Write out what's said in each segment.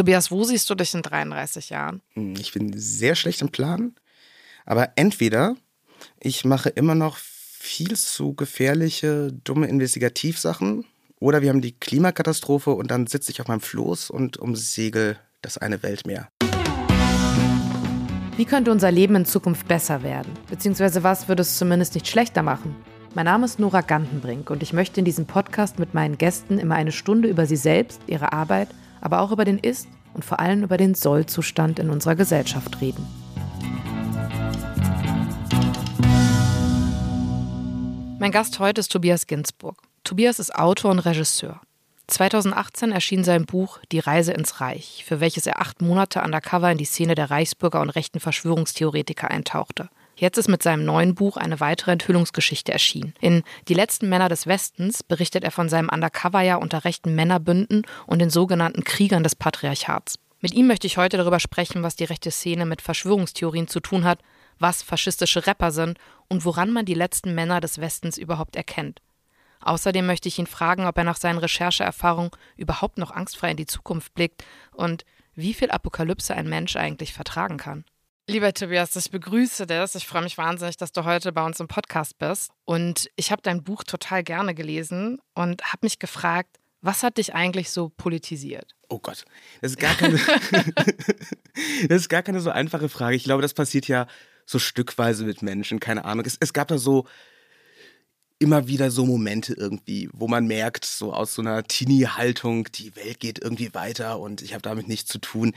Tobias, wo siehst du dich in 33 Jahren? Hm, ich bin sehr schlecht im Plan, aber entweder ich mache immer noch viel zu gefährliche, dumme Investigativsachen oder wir haben die Klimakatastrophe und dann sitze ich auf meinem Floß und umsegel das eine Weltmeer. Wie könnte unser Leben in Zukunft besser werden? Beziehungsweise was würde es zumindest nicht schlechter machen? Mein Name ist Nora Gantenbrink und ich möchte in diesem Podcast mit meinen Gästen immer eine Stunde über sie selbst, ihre Arbeit, aber auch über den Ist- und vor allem über den Soll-Zustand in unserer Gesellschaft reden. Mein Gast heute ist Tobias Ginsburg. Tobias ist Autor und Regisseur. 2018 erschien sein Buch Die Reise ins Reich, für welches er acht Monate undercover in die Szene der Reichsbürger und rechten Verschwörungstheoretiker eintauchte. Jetzt ist mit seinem neuen Buch eine weitere Enthüllungsgeschichte erschienen. In Die letzten Männer des Westens berichtet er von seinem Undercover-Jahr unter rechten Männerbünden und den sogenannten Kriegern des Patriarchats. Mit ihm möchte ich heute darüber sprechen, was die rechte Szene mit Verschwörungstheorien zu tun hat, was faschistische Rapper sind und woran man die letzten Männer des Westens überhaupt erkennt. Außerdem möchte ich ihn fragen, ob er nach seinen Rechercheerfahrungen überhaupt noch angstfrei in die Zukunft blickt und wie viel Apokalypse ein Mensch eigentlich vertragen kann. Lieber Tobias, ich begrüße das. Ich freue mich wahnsinnig, dass du heute bei uns im Podcast bist. Und ich habe dein Buch total gerne gelesen und habe mich gefragt, was hat dich eigentlich so politisiert? Oh Gott, das ist gar keine, das ist gar keine so einfache Frage. Ich glaube, das passiert ja so stückweise mit Menschen, keine Ahnung. Es, es gab da so immer wieder so Momente irgendwie, wo man merkt, so aus so einer Teenie-Haltung, die Welt geht irgendwie weiter und ich habe damit nichts zu tun.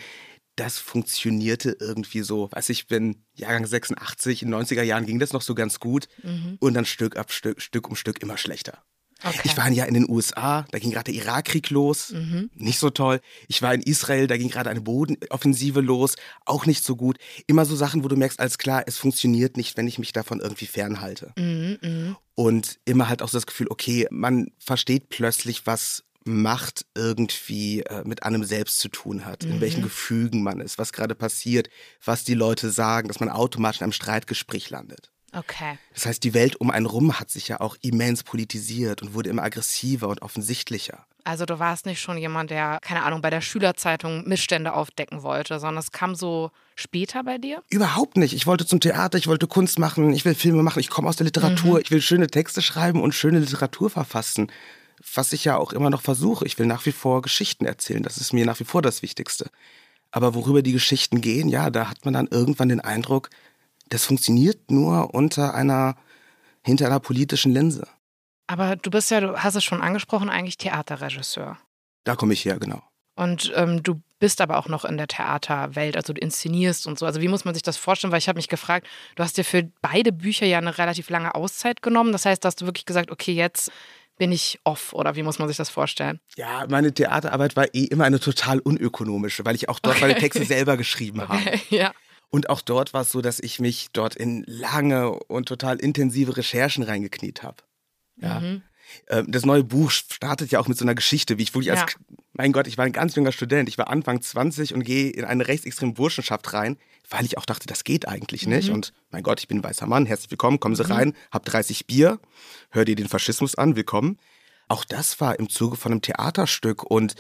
Das funktionierte irgendwie so. Weiß ich bin Jahrgang 86, in den 90er Jahren ging das noch so ganz gut mhm. und dann Stück ab Stück, Stück um Stück immer schlechter. Okay. Ich war ja in den USA, da ging gerade der Irakkrieg los, mhm. nicht so toll. Ich war in Israel, da ging gerade eine Bodenoffensive los, auch nicht so gut. Immer so Sachen, wo du merkst, alles klar, es funktioniert nicht, wenn ich mich davon irgendwie fernhalte. Mhm, mh. Und immer halt auch so das Gefühl, okay, man versteht plötzlich, was Macht irgendwie äh, mit einem selbst zu tun hat, mhm. in welchen mhm. Gefügen man ist, was gerade passiert, was die Leute sagen, dass man automatisch in einem Streitgespräch landet. Okay. Das heißt, die Welt um einen rum hat sich ja auch immens politisiert und wurde immer aggressiver und offensichtlicher. Also du warst nicht schon jemand, der, keine Ahnung, bei der Schülerzeitung Missstände aufdecken wollte, sondern es kam so später bei dir? Überhaupt nicht. Ich wollte zum Theater, ich wollte Kunst machen, ich will Filme machen, ich komme aus der Literatur, mhm. ich will schöne Texte schreiben und schöne Literatur verfassen. Was ich ja auch immer noch versuche. Ich will nach wie vor Geschichten erzählen. Das ist mir nach wie vor das Wichtigste. Aber worüber die Geschichten gehen, ja, da hat man dann irgendwann den Eindruck, das funktioniert nur unter einer, hinter einer politischen Linse. Aber du bist ja, du hast es schon angesprochen, eigentlich Theaterregisseur. Da komme ich her, genau. Und ähm, du bist aber auch noch in der Theaterwelt, also du inszenierst und so. Also wie muss man sich das vorstellen? Weil ich habe mich gefragt, du hast dir für beide Bücher ja eine relativ lange Auszeit genommen. Das heißt, hast du wirklich gesagt, okay, jetzt bin ich off oder wie muss man sich das vorstellen? Ja, meine Theaterarbeit war eh immer eine total unökonomische, weil ich auch dort okay. meine Texte selber geschrieben okay. habe. Ja. Und auch dort war es so, dass ich mich dort in lange und total intensive Recherchen reingekniet habe. Ja. Mhm. Ähm, das neue Buch startet ja auch mit so einer Geschichte, wie ich wirklich ja. als, mein Gott, ich war ein ganz junger Student, ich war Anfang 20 und gehe in eine rechtsextreme Burschenschaft rein, weil ich auch dachte, das geht eigentlich nicht. Mhm. Und mein Gott, ich bin ein weißer Mann, herzlich willkommen, kommen Sie mhm. rein, hab 30 Bier, hör dir den Faschismus an, willkommen. Auch das war im Zuge von einem Theaterstück und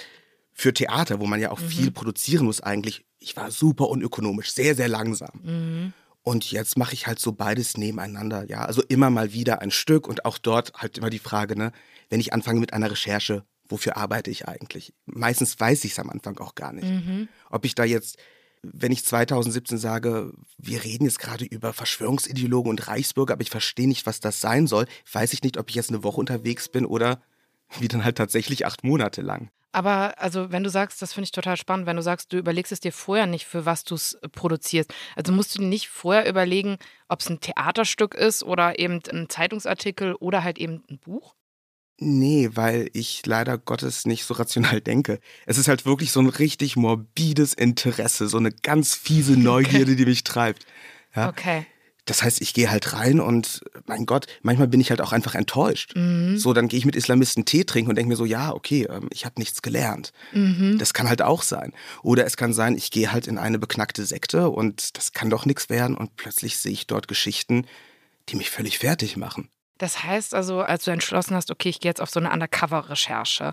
für Theater, wo man ja auch mhm. viel produzieren muss, eigentlich ich war super unökonomisch, sehr, sehr langsam. Mhm. Und jetzt mache ich halt so beides nebeneinander, ja. Also immer mal wieder ein Stück und auch dort halt immer die Frage, ne, wenn ich anfange mit einer Recherche, wofür arbeite ich eigentlich? Meistens weiß ich es am Anfang auch gar nicht. Mhm. Ob ich da jetzt, wenn ich 2017 sage, wir reden jetzt gerade über Verschwörungsideologen und Reichsbürger, aber ich verstehe nicht, was das sein soll, weiß ich nicht, ob ich jetzt eine Woche unterwegs bin oder wie dann halt tatsächlich acht Monate lang. Aber also, wenn du sagst, das finde ich total spannend, wenn du sagst, du überlegst es dir vorher nicht, für was du es äh, produzierst. Also musst du dir nicht vorher überlegen, ob es ein Theaterstück ist oder eben ein Zeitungsartikel oder halt eben ein Buch? Nee, weil ich leider Gottes nicht so rational denke. Es ist halt wirklich so ein richtig morbides Interesse, so eine ganz fiese Neugierde, okay. die mich treibt. Ja? Okay. Das heißt, ich gehe halt rein und mein Gott, manchmal bin ich halt auch einfach enttäuscht. Mhm. So, dann gehe ich mit Islamisten Tee trinken und denke mir so, ja, okay, ähm, ich habe nichts gelernt. Mhm. Das kann halt auch sein. Oder es kann sein, ich gehe halt in eine beknackte Sekte und das kann doch nichts werden und plötzlich sehe ich dort Geschichten, die mich völlig fertig machen. Das heißt also, als du entschlossen hast, okay, ich gehe jetzt auf so eine Undercover-Recherche,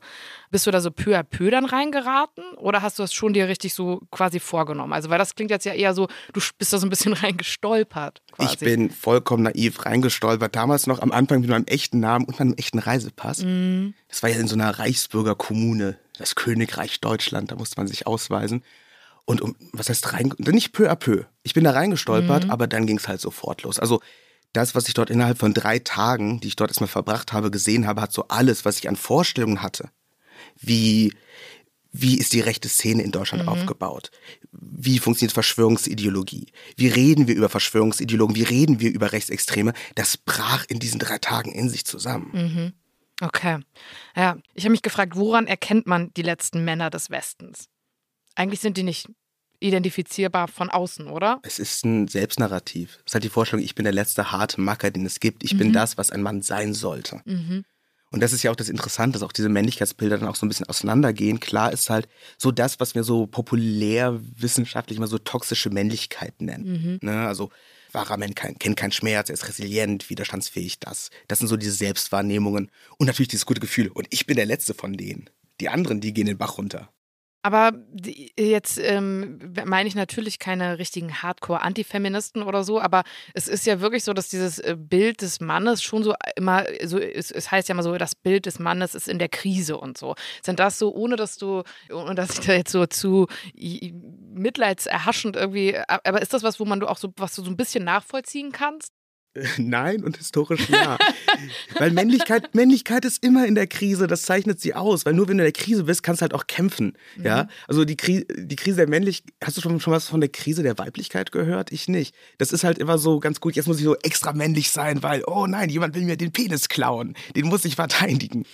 bist du da so peu à peu dann reingeraten oder hast du das schon dir richtig so quasi vorgenommen? Also, weil das klingt jetzt ja eher so, du bist da so ein bisschen reingestolpert. Quasi. Ich bin vollkommen naiv reingestolpert. Damals noch am Anfang mit meinem echten Namen und meinem echten Reisepass. Mhm. Das war ja in so einer Reichsbürgerkommune, das Königreich Deutschland, da musste man sich ausweisen. Und um, was heißt rein, nicht peu à peu. Ich bin da reingestolpert, mhm. aber dann ging es halt sofort los. Also das, was ich dort innerhalb von drei Tagen, die ich dort erstmal verbracht habe, gesehen habe, hat so alles, was ich an Vorstellungen hatte. Wie, wie ist die rechte Szene in Deutschland mhm. aufgebaut? Wie funktioniert Verschwörungsideologie? Wie reden wir über Verschwörungsideologen? Wie reden wir über Rechtsextreme? Das brach in diesen drei Tagen in sich zusammen. Mhm. Okay. Ja, ich habe mich gefragt, woran erkennt man die letzten Männer des Westens? Eigentlich sind die nicht identifizierbar von außen, oder? Es ist ein Selbstnarrativ. Es ist halt die Vorstellung, ich bin der letzte harte Macker, den es gibt. Ich mhm. bin das, was ein Mann sein sollte. Mhm. Und das ist ja auch das Interessante, dass auch diese Männlichkeitsbilder dann auch so ein bisschen auseinandergehen. Klar ist halt so das, was wir so populär wissenschaftlich immer so toxische Männlichkeit nennen. Mhm. Ne? Also wahrer Mann kennt keinen Schmerz, er ist resilient, widerstandsfähig, das. Das sind so diese Selbstwahrnehmungen und natürlich dieses gute Gefühl. Und ich bin der Letzte von denen. Die anderen, die gehen den Bach runter. Aber jetzt ähm, meine ich natürlich keine richtigen Hardcore-Antifeministen oder so, aber es ist ja wirklich so, dass dieses äh, Bild des Mannes schon so immer, so es, es heißt ja immer so, das Bild des Mannes ist in der Krise und so. Sind das so, ohne dass du, ohne dass ich da jetzt so zu mitleidserhaschend irgendwie, aber ist das was, wo man du auch so, was du so ein bisschen nachvollziehen kannst? Nein und historisch ja. weil Männlichkeit, Männlichkeit ist immer in der Krise, das zeichnet sie aus. Weil nur wenn du in der Krise bist, kannst du halt auch kämpfen. Mhm. Ja? Also die, Kri die Krise der Männlichkeit, hast du schon, schon was von der Krise der Weiblichkeit gehört? Ich nicht. Das ist halt immer so ganz gut, jetzt muss ich so extra männlich sein, weil, oh nein, jemand will mir den Penis klauen. Den muss ich verteidigen.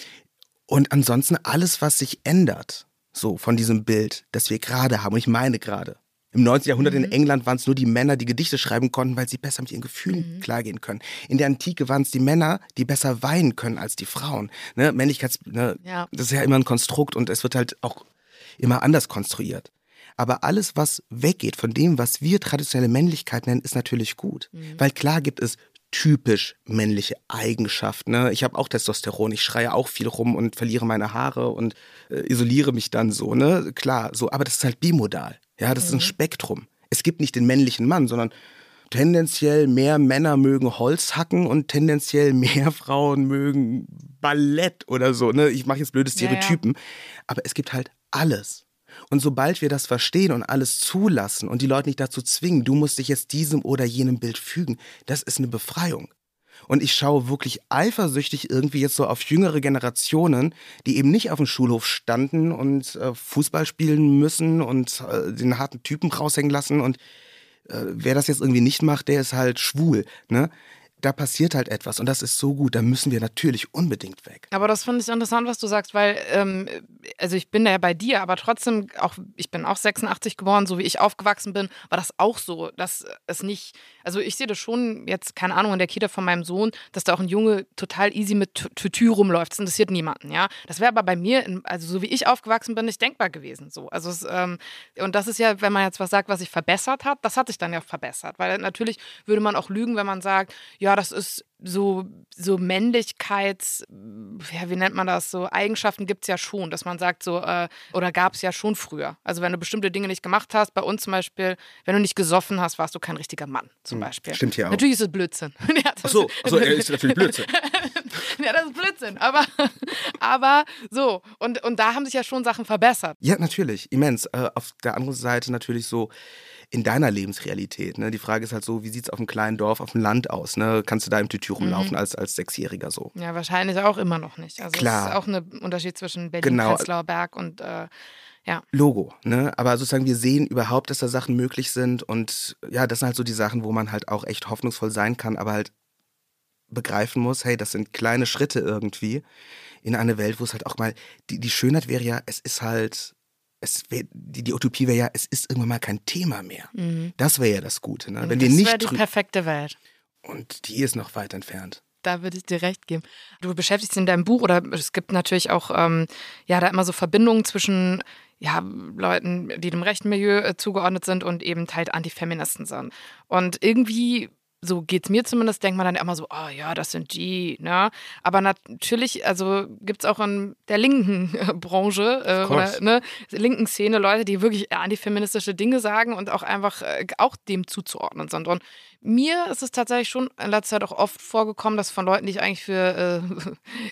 Und ansonsten alles, was sich ändert, so von diesem Bild, das wir gerade haben, und ich meine gerade, im 19. Jahrhundert mhm. in England waren es nur die Männer, die Gedichte schreiben konnten, weil sie besser mit ihren Gefühlen mhm. klargehen können. In der Antike waren es die Männer, die besser weinen können als die Frauen. Ne? Männlichkeits, ne? Ja. das ist ja immer ein Konstrukt und es wird halt auch immer anders konstruiert. Aber alles, was weggeht von dem, was wir traditionelle Männlichkeit nennen, ist natürlich gut. Mhm. Weil klar gibt es typisch männliche Eigenschaften. Ne? Ich habe auch Testosteron, ich schreie auch viel rum und verliere meine Haare und äh, isoliere mich dann so, ne? Klar, so, aber das ist halt bimodal. Ja, das mhm. ist ein mhm. Spektrum. Es gibt nicht den männlichen Mann, sondern tendenziell mehr Männer mögen Holz hacken und tendenziell mehr Frauen mögen Ballett oder so. Ne? Ich mache jetzt blöde Stereotypen. Ja, ja. Aber es gibt halt alles. Und sobald wir das verstehen und alles zulassen und die Leute nicht dazu zwingen, du musst dich jetzt diesem oder jenem Bild fügen, das ist eine Befreiung. Und ich schaue wirklich eifersüchtig irgendwie jetzt so auf jüngere Generationen, die eben nicht auf dem Schulhof standen und äh, Fußball spielen müssen und äh, den harten Typen raushängen lassen. Und äh, wer das jetzt irgendwie nicht macht, der ist halt schwul. Ne? Da passiert halt etwas und das ist so gut, da müssen wir natürlich unbedingt weg. Aber das finde ich interessant, was du sagst, weil, ähm, also ich bin ja bei dir, aber trotzdem, auch ich bin auch 86 geboren, so wie ich aufgewachsen bin, war das auch so, dass es nicht, also ich sehe das schon jetzt, keine Ahnung, in der Kita von meinem Sohn, dass da auch ein Junge total easy mit Tütü rumläuft, das interessiert niemanden, ja. Das wäre aber bei mir, also so wie ich aufgewachsen bin, nicht denkbar gewesen, so. Also es, ähm, und das ist ja, wenn man jetzt was sagt, was sich verbessert hat, das hat sich dann ja verbessert, weil natürlich würde man auch lügen, wenn man sagt, ja, das ist so, so Männlichkeits, ja, wie nennt man das, so Eigenschaften gibt es ja schon, dass man sagt so, äh, oder gab es ja schon früher. Also wenn du bestimmte Dinge nicht gemacht hast, bei uns zum Beispiel, wenn du nicht gesoffen hast, warst du kein richtiger Mann, zum hm, Beispiel. Stimmt hier auch. Natürlich ist es Blödsinn. ja, Ach so, also, er ist natürlich Blödsinn. ja, das ist Blödsinn, aber, aber so, und, und da haben sich ja schon Sachen verbessert. Ja, natürlich, immens. Äh, auf der anderen Seite natürlich so, in deiner Lebensrealität. Ne? Die Frage ist halt so, wie sieht es auf einem kleinen Dorf, auf dem Land aus? Ne? Kannst du da im Tütü rumlaufen mhm. als, als Sechsjähriger so? Ja, wahrscheinlich auch immer noch nicht. Also Klar. es ist auch ein Unterschied zwischen Berlin-Prenzlauer genau. Berg und äh, ja. Logo, ne? Aber sozusagen, wir sehen überhaupt, dass da Sachen möglich sind und ja, das sind halt so die Sachen, wo man halt auch echt hoffnungsvoll sein kann, aber halt begreifen muss, hey, das sind kleine Schritte irgendwie in eine Welt, wo es halt auch mal, die, die Schönheit wäre ja, es ist halt wär, die, die Utopie wäre ja, es ist irgendwann mal kein Thema mehr. Mhm. Das wäre ja das Gute. Ne? Wenn das wäre die perfekte Welt. Und die ist noch weit entfernt. Da würde ich dir recht geben. Du beschäftigst dich in deinem Buch oder es gibt natürlich auch ähm, ja da immer so Verbindungen zwischen ja, Leuten, die dem rechten Milieu äh, zugeordnet sind und eben halt Antifeministen sind. Und irgendwie so geht's mir zumindest, denkt man dann immer so, oh ja, das sind die, ne? Aber natürlich, also gibt es auch in der linken Branche äh, oder ne, linken Szene Leute, die wirklich antifeministische Dinge sagen und auch einfach äh, auch dem zuzuordnen sind. Und mir ist es tatsächlich schon in letzter Zeit auch oft vorgekommen, dass von Leuten, die ich eigentlich für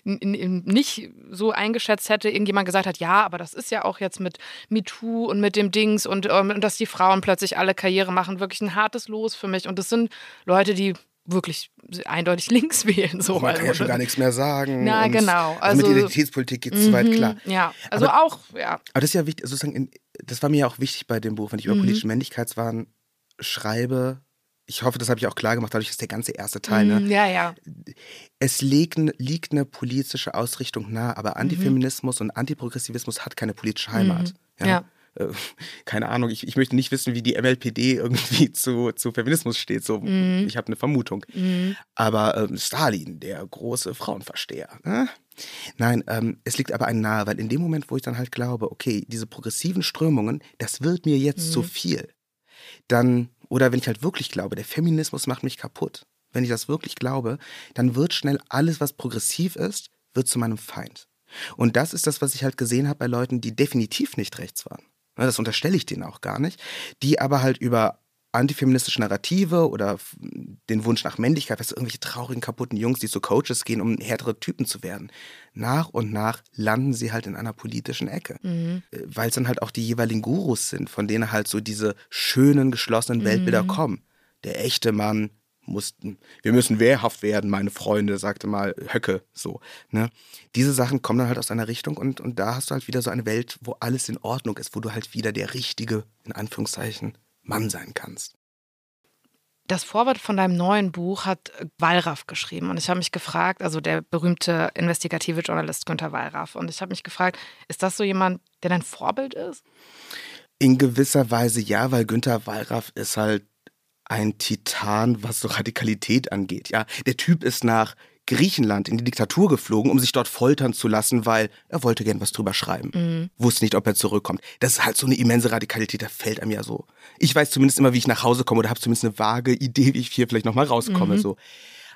äh, nicht so eingeschätzt hätte, irgendjemand gesagt hat, ja, aber das ist ja auch jetzt mit MeToo und mit dem Dings und, ähm, und dass die Frauen plötzlich alle Karriere machen, wirklich ein hartes Los für mich. Und das sind Leute, die wirklich eindeutig links wählen. So. Man kann ja schon gar nichts mehr sagen. Na, genau. Also, also mit Identitätspolitik geht es zu weit, klar. Ja, also aber, auch, ja. Aber das ist ja wichtig, sozusagen, das war mir ja auch wichtig bei dem Buch, wenn ich über mhm. politische Männlichkeitswahn schreibe, ich hoffe, das habe ich auch klar gemacht, dadurch ist der ganze erste Teil. Ne? Mm, ja, ja. Es liegt, liegt eine politische Ausrichtung nahe, aber Antifeminismus mhm. und Antiprogressivismus hat keine politische Heimat. Mhm. Ja. ja. Äh, keine Ahnung, ich, ich möchte nicht wissen, wie die MLPD irgendwie zu, zu Feminismus steht. So, mhm. Ich habe eine Vermutung. Mhm. Aber ähm, Stalin, der große Frauenversteher. Ne? Nein, ähm, es liegt aber ein nahe, weil in dem Moment, wo ich dann halt glaube, okay, diese progressiven Strömungen, das wird mir jetzt zu mhm. viel, dann oder wenn ich halt wirklich glaube, der Feminismus macht mich kaputt, wenn ich das wirklich glaube, dann wird schnell alles, was progressiv ist, wird zu meinem Feind. Und das ist das, was ich halt gesehen habe bei Leuten, die definitiv nicht rechts waren. Das unterstelle ich denen auch gar nicht, die aber halt über antifeministische Narrative oder den Wunsch nach Männlichkeit, was irgendwelche traurigen, kaputten Jungs, die zu Coaches gehen, um härtere Typen zu werden. Nach und nach landen sie halt in einer politischen Ecke. Mhm. Äh, Weil es dann halt auch die jeweiligen Gurus sind, von denen halt so diese schönen, geschlossenen mhm. Weltbilder kommen. Der echte Mann muss, wir müssen wehrhaft werden, meine Freunde, sagte mal Höcke so. Ne? Diese Sachen kommen dann halt aus einer Richtung und, und da hast du halt wieder so eine Welt, wo alles in Ordnung ist, wo du halt wieder der richtige, in Anführungszeichen, Mann sein kannst. Das Vorwort von deinem neuen Buch hat Wallraff geschrieben. Und ich habe mich gefragt, also der berühmte investigative Journalist Günter Wallraff. Und ich habe mich gefragt, ist das so jemand, der dein Vorbild ist? In gewisser Weise ja, weil Günter Wallraff ist halt ein Titan, was so Radikalität angeht. Ja, der Typ ist nach Griechenland in die Diktatur geflogen, um sich dort foltern zu lassen, weil er wollte gern was drüber schreiben. Mhm. Wusste nicht, ob er zurückkommt. Das ist halt so eine immense Radikalität, da fällt einem ja so. Ich weiß zumindest immer, wie ich nach Hause komme oder habe zumindest eine vage Idee, wie ich hier vielleicht nochmal rauskomme. Mhm. So.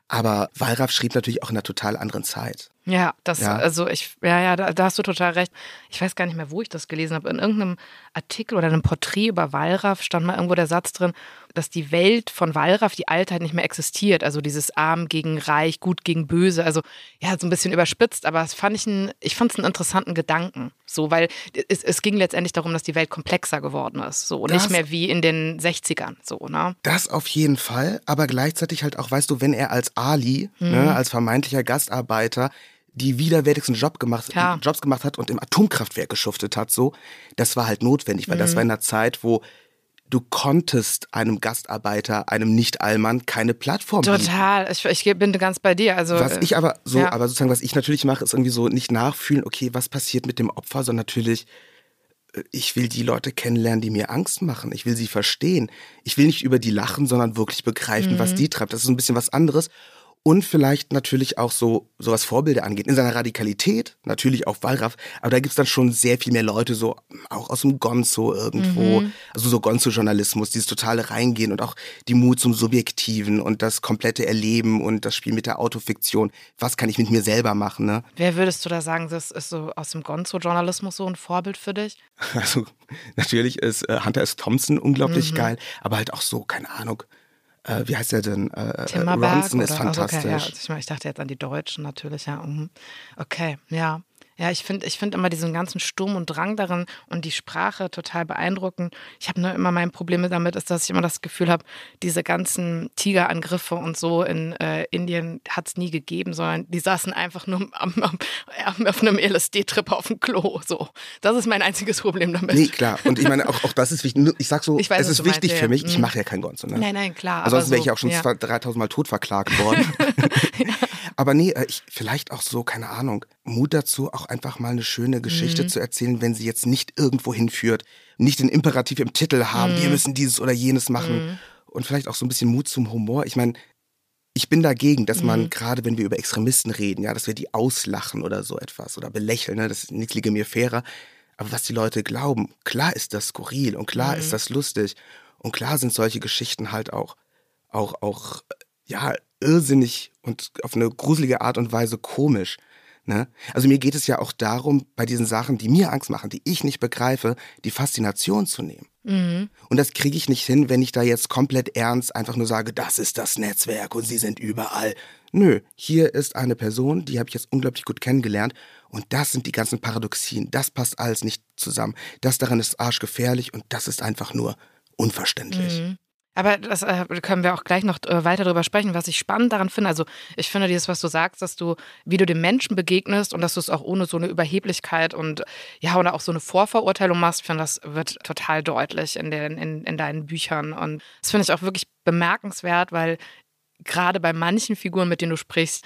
Aber Wallraff schrieb natürlich auch in einer total anderen Zeit. Ja, das, ja. also ich, ja, ja, da, da, hast du total recht. Ich weiß gar nicht mehr, wo ich das gelesen habe. In irgendeinem Artikel oder einem Porträt über Wallraff stand mal irgendwo der Satz drin, dass die Welt von Wallraff, die Altheit nicht mehr existiert. Also dieses Arm gegen Reich, Gut gegen Böse. Also ja, so ein bisschen überspitzt, aber das fand ich, ein, ich fand es einen interessanten Gedanken. So, weil es, es ging letztendlich darum, dass die Welt komplexer geworden ist. So, das, nicht mehr wie in den 60ern. So, ne? Das auf jeden Fall, aber gleichzeitig halt auch, weißt du, wenn er als Ali, ne, mhm. ne, als vermeintlicher Gastarbeiter, die widerwärtigsten Job gemacht, Klar. Jobs gemacht hat und im Atomkraftwerk geschuftet hat, so, das war halt notwendig, weil mhm. das war in einer Zeit, wo du konntest einem Gastarbeiter, einem Nicht-Allmann keine Plattform bieten. Total, ich, ich, bin ganz bei dir. Also, was ich aber so, ja. aber sozusagen, was ich natürlich mache, ist irgendwie so nicht nachfühlen, okay, was passiert mit dem Opfer, sondern natürlich, äh, ich will die Leute kennenlernen, die mir Angst machen. Ich will sie verstehen. Ich will nicht über die lachen, sondern wirklich begreifen, mhm. was die treibt. Das ist ein bisschen was anderes und vielleicht natürlich auch so, so was Vorbilder angeht. In seiner Radikalität, natürlich auch Wallraff, aber da gibt's dann schon sehr viel mehr Leute, so auch aus dem Gonzo irgendwo, mhm. also so Gonzo-Journalismus, dieses totale Reingehen und auch die Mut zum Subjektiven und das komplette Erleben und das Spiel mit der Autofiktion. Was kann ich mit mir selber machen, ne? Wer würdest du da sagen, das ist so aus dem Gonzo-Journalismus so ein Vorbild für dich? Also natürlich ist äh, Hunter S. Thompson unglaublich mhm. geil, aber halt auch so, keine Ahnung, äh, wie heißt der denn? Äh, Timmerberg Ronson ist fantastisch. Okay, ja. ich, ich, dachte jetzt an die Deutschen natürlich, ja. Mhm. Okay, ja. Ja, ich finde ich find immer diesen ganzen Sturm und Drang darin und die Sprache total beeindruckend. Ich habe nur immer mein Problem damit, ist, dass ich immer das Gefühl habe, diese ganzen Tigerangriffe und so in äh, Indien hat es nie gegeben, sondern die saßen einfach nur am, am, auf einem LSD-Trip auf dem Klo. So. Das ist mein einziges Problem damit. Nee, klar. Und ich meine, auch, auch das ist wichtig. Ich sag so, ich weiß, es ist wichtig meinst, für mich. Ja. Ich mhm. mache ja kein Gonzo. Ne? Nein, nein, klar. Also sonst wäre ich auch schon ja. 3000 Mal tot verklagt worden. ja. Aber nee, äh, ich, vielleicht auch so, keine Ahnung, Mut dazu, auch einfach mal eine schöne Geschichte mhm. zu erzählen, wenn sie jetzt nicht irgendwo hinführt, nicht den Imperativ im Titel haben, mhm. wir müssen dieses oder jenes machen. Mhm. Und vielleicht auch so ein bisschen Mut zum Humor. Ich meine, ich bin dagegen, dass man, mhm. gerade wenn wir über Extremisten reden, ja, dass wir die auslachen oder so etwas oder belächeln, ne? das ist nichts liege mir fairer. Aber was die Leute glauben, klar ist das skurril und klar ist mhm. das lustig und klar sind solche Geschichten halt auch, auch, auch ja, irrsinnig und auf eine gruselige Art und Weise komisch. Ne? Also mir geht es ja auch darum, bei diesen Sachen, die mir Angst machen, die ich nicht begreife, die Faszination zu nehmen. Mhm. Und das kriege ich nicht hin, wenn ich da jetzt komplett ernst einfach nur sage, das ist das Netzwerk und sie sind überall. Nö, hier ist eine Person, die habe ich jetzt unglaublich gut kennengelernt und das sind die ganzen Paradoxien. Das passt alles nicht zusammen. Das daran ist arschgefährlich und das ist einfach nur unverständlich. Mhm. Aber das äh, können wir auch gleich noch äh, weiter darüber sprechen, was ich spannend daran finde. Also ich finde dieses, was du sagst, dass du, wie du dem Menschen begegnest und dass du es auch ohne so eine Überheblichkeit und ja, oder auch so eine Vorverurteilung machst, finde das wird total deutlich in, den, in, in deinen Büchern. Und das finde ich auch wirklich bemerkenswert, weil gerade bei manchen Figuren, mit denen du sprichst,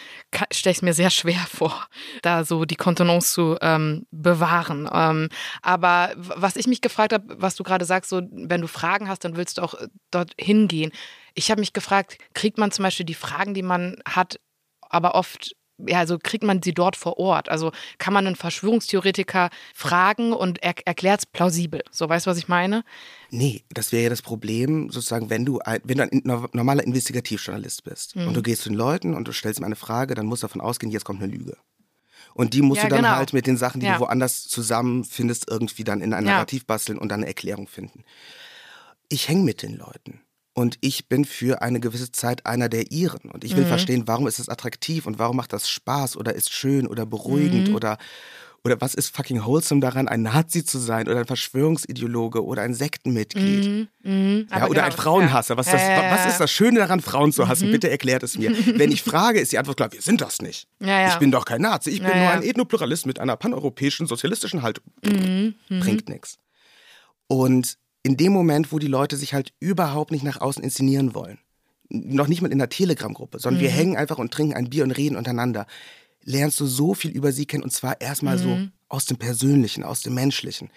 stelle ich mir sehr schwer vor, da so die Kontenance zu ähm, bewahren. Ähm, aber was ich mich gefragt habe, was du gerade sagst, so wenn du Fragen hast, dann willst du auch äh, dort hingehen. Ich habe mich gefragt, kriegt man zum Beispiel die Fragen, die man hat, aber oft ja, also kriegt man sie dort vor Ort? Also kann man einen Verschwörungstheoretiker fragen und er erklärt es plausibel? So, weißt du, was ich meine? Nee, das wäre ja das Problem, sozusagen, wenn du ein, wenn du ein normaler Investigativjournalist bist mhm. und du gehst zu den Leuten und du stellst ihm eine Frage, dann musst du davon ausgehen, jetzt kommt eine Lüge. Und die musst ja, du dann genau. halt mit den Sachen, die ja. du woanders zusammenfindest, irgendwie dann in ein Narrativ basteln und dann eine Erklärung finden. Ich hänge mit den Leuten und ich bin für eine gewisse Zeit einer der ihren. Und ich will mhm. verstehen, warum ist es attraktiv und warum macht das Spaß oder ist schön oder beruhigend mhm. oder, oder was ist fucking wholesome daran, ein Nazi zu sein oder ein Verschwörungsideologe oder ein Sektenmitglied. Mhm. mhm. Ja, oder genau, ein Frauenhasser. Was, ja, das, ja, was ist das Schöne daran, Frauen zu hassen? Mhm. Bitte erklärt es mir. Wenn ich frage, ist die Antwort klar, wir sind das nicht. Ich bin doch kein Nazi, ich bin nur ein Ethnopluralist mit einer paneuropäischen sozialistischen Haltung. Mhm. Bringt nichts. Und in dem Moment, wo die Leute sich halt überhaupt nicht nach außen inszenieren wollen, noch nicht mal in der Telegram-Gruppe, sondern mhm. wir hängen einfach und trinken ein Bier und reden untereinander, lernst du so viel über sie kennen und zwar erstmal mhm. so aus dem Persönlichen, aus dem Menschlichen.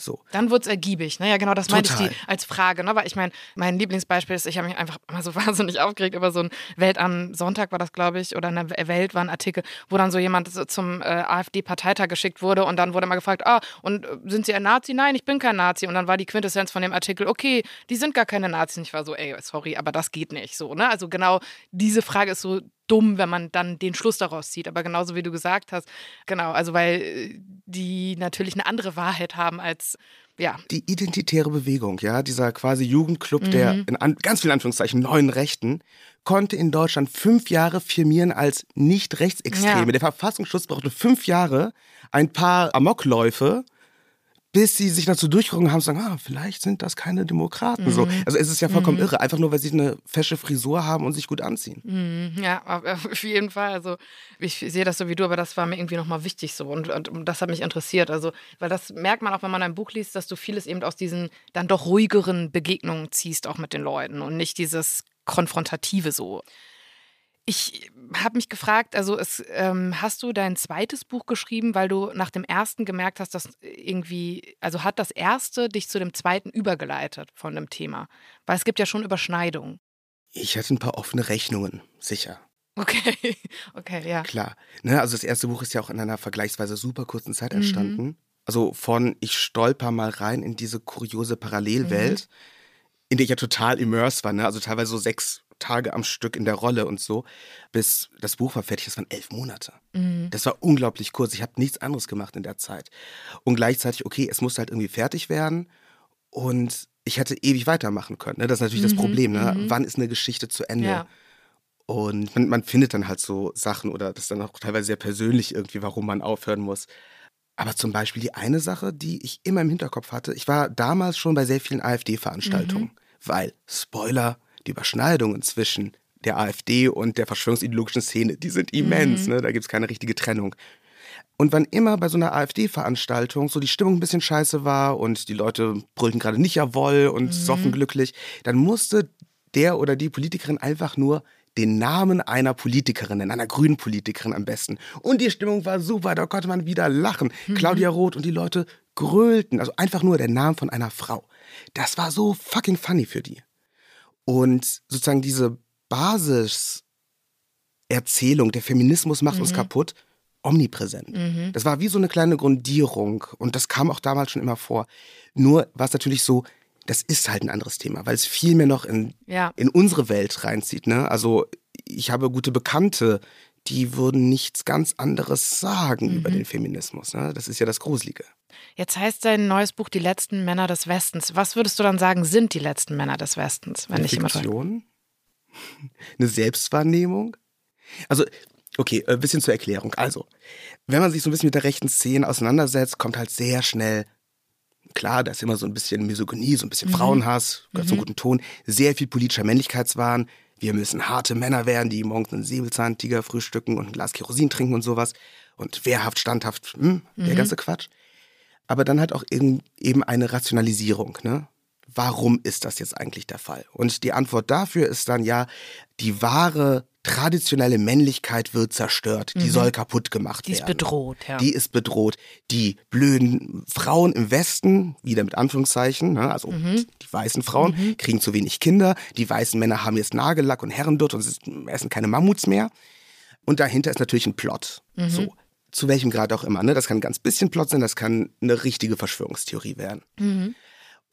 So. Dann wird es ergiebig. Ne? Ja, genau, das meinte ich die als Frage. Ne? Weil ich meine, mein Lieblingsbeispiel ist, ich habe mich einfach mal so wahnsinnig aufgeregt über so ein Welt am Sonntag war das, glaube ich, oder in der Welt war ein Artikel, wo dann so jemand zum äh, AfD-Parteitag geschickt wurde und dann wurde mal gefragt, ah, und äh, sind Sie ein Nazi? Nein, ich bin kein Nazi. Und dann war die Quintessenz von dem Artikel, okay, die sind gar keine Nazis. Und ich war so, ey, sorry, aber das geht nicht. So, ne? Also genau diese Frage ist so dumm, wenn man dann den Schluss daraus zieht. Aber genauso wie du gesagt hast, genau, also weil äh, die natürlich eine andere Wahrheit haben als ja. Die identitäre Bewegung, ja, dieser quasi Jugendclub mhm. der in an, ganz vielen Anführungszeichen neuen Rechten, konnte in Deutschland fünf Jahre firmieren als nicht rechtsextreme. Ja. Der Verfassungsschutz brauchte fünf Jahre, ein paar Amokläufe bis sie sich dazu durchgerungen haben und sagen, ah, vielleicht sind das keine Demokraten. Mhm. So. Also es ist ja vollkommen mhm. irre, einfach nur, weil sie eine fesche Frisur haben und sich gut anziehen. Mhm. Ja, auf jeden Fall. Also ich sehe das so wie du, aber das war mir irgendwie nochmal wichtig so und, und, das hat mich interessiert. Also, weil das merkt man auch, wenn man ein Buch liest, dass du vieles eben aus diesen dann doch ruhigeren Begegnungen ziehst, auch mit den Leuten und nicht dieses Konfrontative so. Ich habe mich gefragt, also es, ähm, hast du dein zweites Buch geschrieben, weil du nach dem ersten gemerkt hast, dass irgendwie, also hat das erste dich zu dem zweiten übergeleitet von dem Thema? Weil es gibt ja schon Überschneidungen. Ich hatte ein paar offene Rechnungen, sicher. Okay, okay, ja. Klar. Ne, also das erste Buch ist ja auch in einer vergleichsweise super kurzen Zeit mhm. entstanden. Mhm. Also von ich stolper mal rein in diese kuriose Parallelwelt, mhm. in der ich ja total immersed war, ne? Also teilweise so sechs Tage am Stück in der Rolle und so, bis das Buch war fertig. Das waren elf Monate. Mhm. Das war unglaublich kurz. Ich habe nichts anderes gemacht in der Zeit. Und gleichzeitig, okay, es musste halt irgendwie fertig werden. Und ich hätte ewig weitermachen können. Ne? Das ist natürlich mhm. das Problem. Ne? Mhm. Wann ist eine Geschichte zu Ende? Ja. Und man, man, findet dann halt so Sachen oder das ist dann auch teilweise sehr persönlich irgendwie, warum man aufhören muss. Aber zum Beispiel die eine Sache, die ich immer im Hinterkopf hatte, ich war damals schon bei sehr vielen AfD-Veranstaltungen, mhm. weil, Spoiler, die Überschneidungen zwischen der AfD und der verschwörungsideologischen Szene, die sind immens, mhm. ne? da gibt es keine richtige Trennung. Und wann immer bei so einer AfD-Veranstaltung so die Stimmung ein bisschen scheiße war und die Leute brüllten gerade nicht jawoll und mhm. soffen glücklich, dann musste der oder die Politikerin einfach nur den Namen einer Politikerin nennen, einer grünen Politikerin am besten. Und die Stimmung war super, da konnte man wieder lachen. Mhm. Claudia Roth und die Leute grölten, also einfach nur der Name von einer Frau. Das war so fucking funny für die. Und sozusagen diese Basiserzählung, der Feminismus macht mhm. uns kaputt, omnipräsent. Mhm. Das war wie so eine kleine Grundierung und das kam auch damals schon immer vor. Nur war es natürlich so, das ist halt ein anderes Thema, weil es viel mehr noch in, ja. in unsere Welt reinzieht. Ne? Also ich habe gute Bekannte, die würden nichts ganz anderes sagen mhm. über den Feminismus. Ne? Das ist ja das Gruselige. Jetzt heißt dein neues Buch Die letzten Männer des Westens. Was würdest du dann sagen, sind die letzten Männer des Westens? Wenn Eine ich Fiktion? Eine Selbstwahrnehmung? Also, okay, ein bisschen zur Erklärung. Also, wenn man sich so ein bisschen mit der rechten Szene auseinandersetzt, kommt halt sehr schnell klar, da ist immer so ein bisschen Misogynie, so ein bisschen mhm. Frauenhass, gehört mhm. zum guten Ton, sehr viel politischer Männlichkeitswahn. Wir müssen harte Männer werden, die morgens einen Säbelzahntiger frühstücken und ein Glas Kerosin trinken und sowas. Und wehrhaft, standhaft, hm, der mhm. ganze Quatsch. Aber dann halt auch eben, eben eine Rationalisierung, ne? Warum ist das jetzt eigentlich der Fall? Und die Antwort dafür ist dann ja, die wahre traditionelle Männlichkeit wird zerstört, die mhm. soll kaputt gemacht werden. Die ist bedroht, ja. Die ist bedroht. Die blöden Frauen im Westen, wieder mit Anführungszeichen, ne, also mhm. die weißen Frauen, mhm. kriegen zu wenig Kinder, die weißen Männer haben jetzt Nagellack und Herrendutt und essen keine Mammuts mehr. Und dahinter ist natürlich ein Plot. Mhm. So. Zu welchem Grad auch immer. Ne? Das kann ein ganz bisschen Plot sein, das kann eine richtige Verschwörungstheorie werden. Mhm.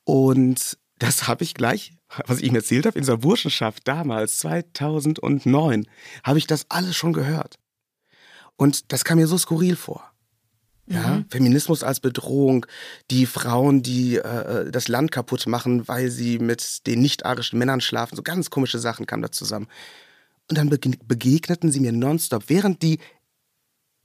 Und das habe ich gleich, was ich ihm erzählt habe, in dieser Burschenschaft damals, 2009, habe ich das alles schon gehört. Und das kam mir so skurril vor. Ja, mhm. Feminismus als Bedrohung, die Frauen, die äh, das Land kaputt machen, weil sie mit den nicht-arischen Männern schlafen, so ganz komische Sachen kamen da zusammen. Und dann begegneten sie mir nonstop, während die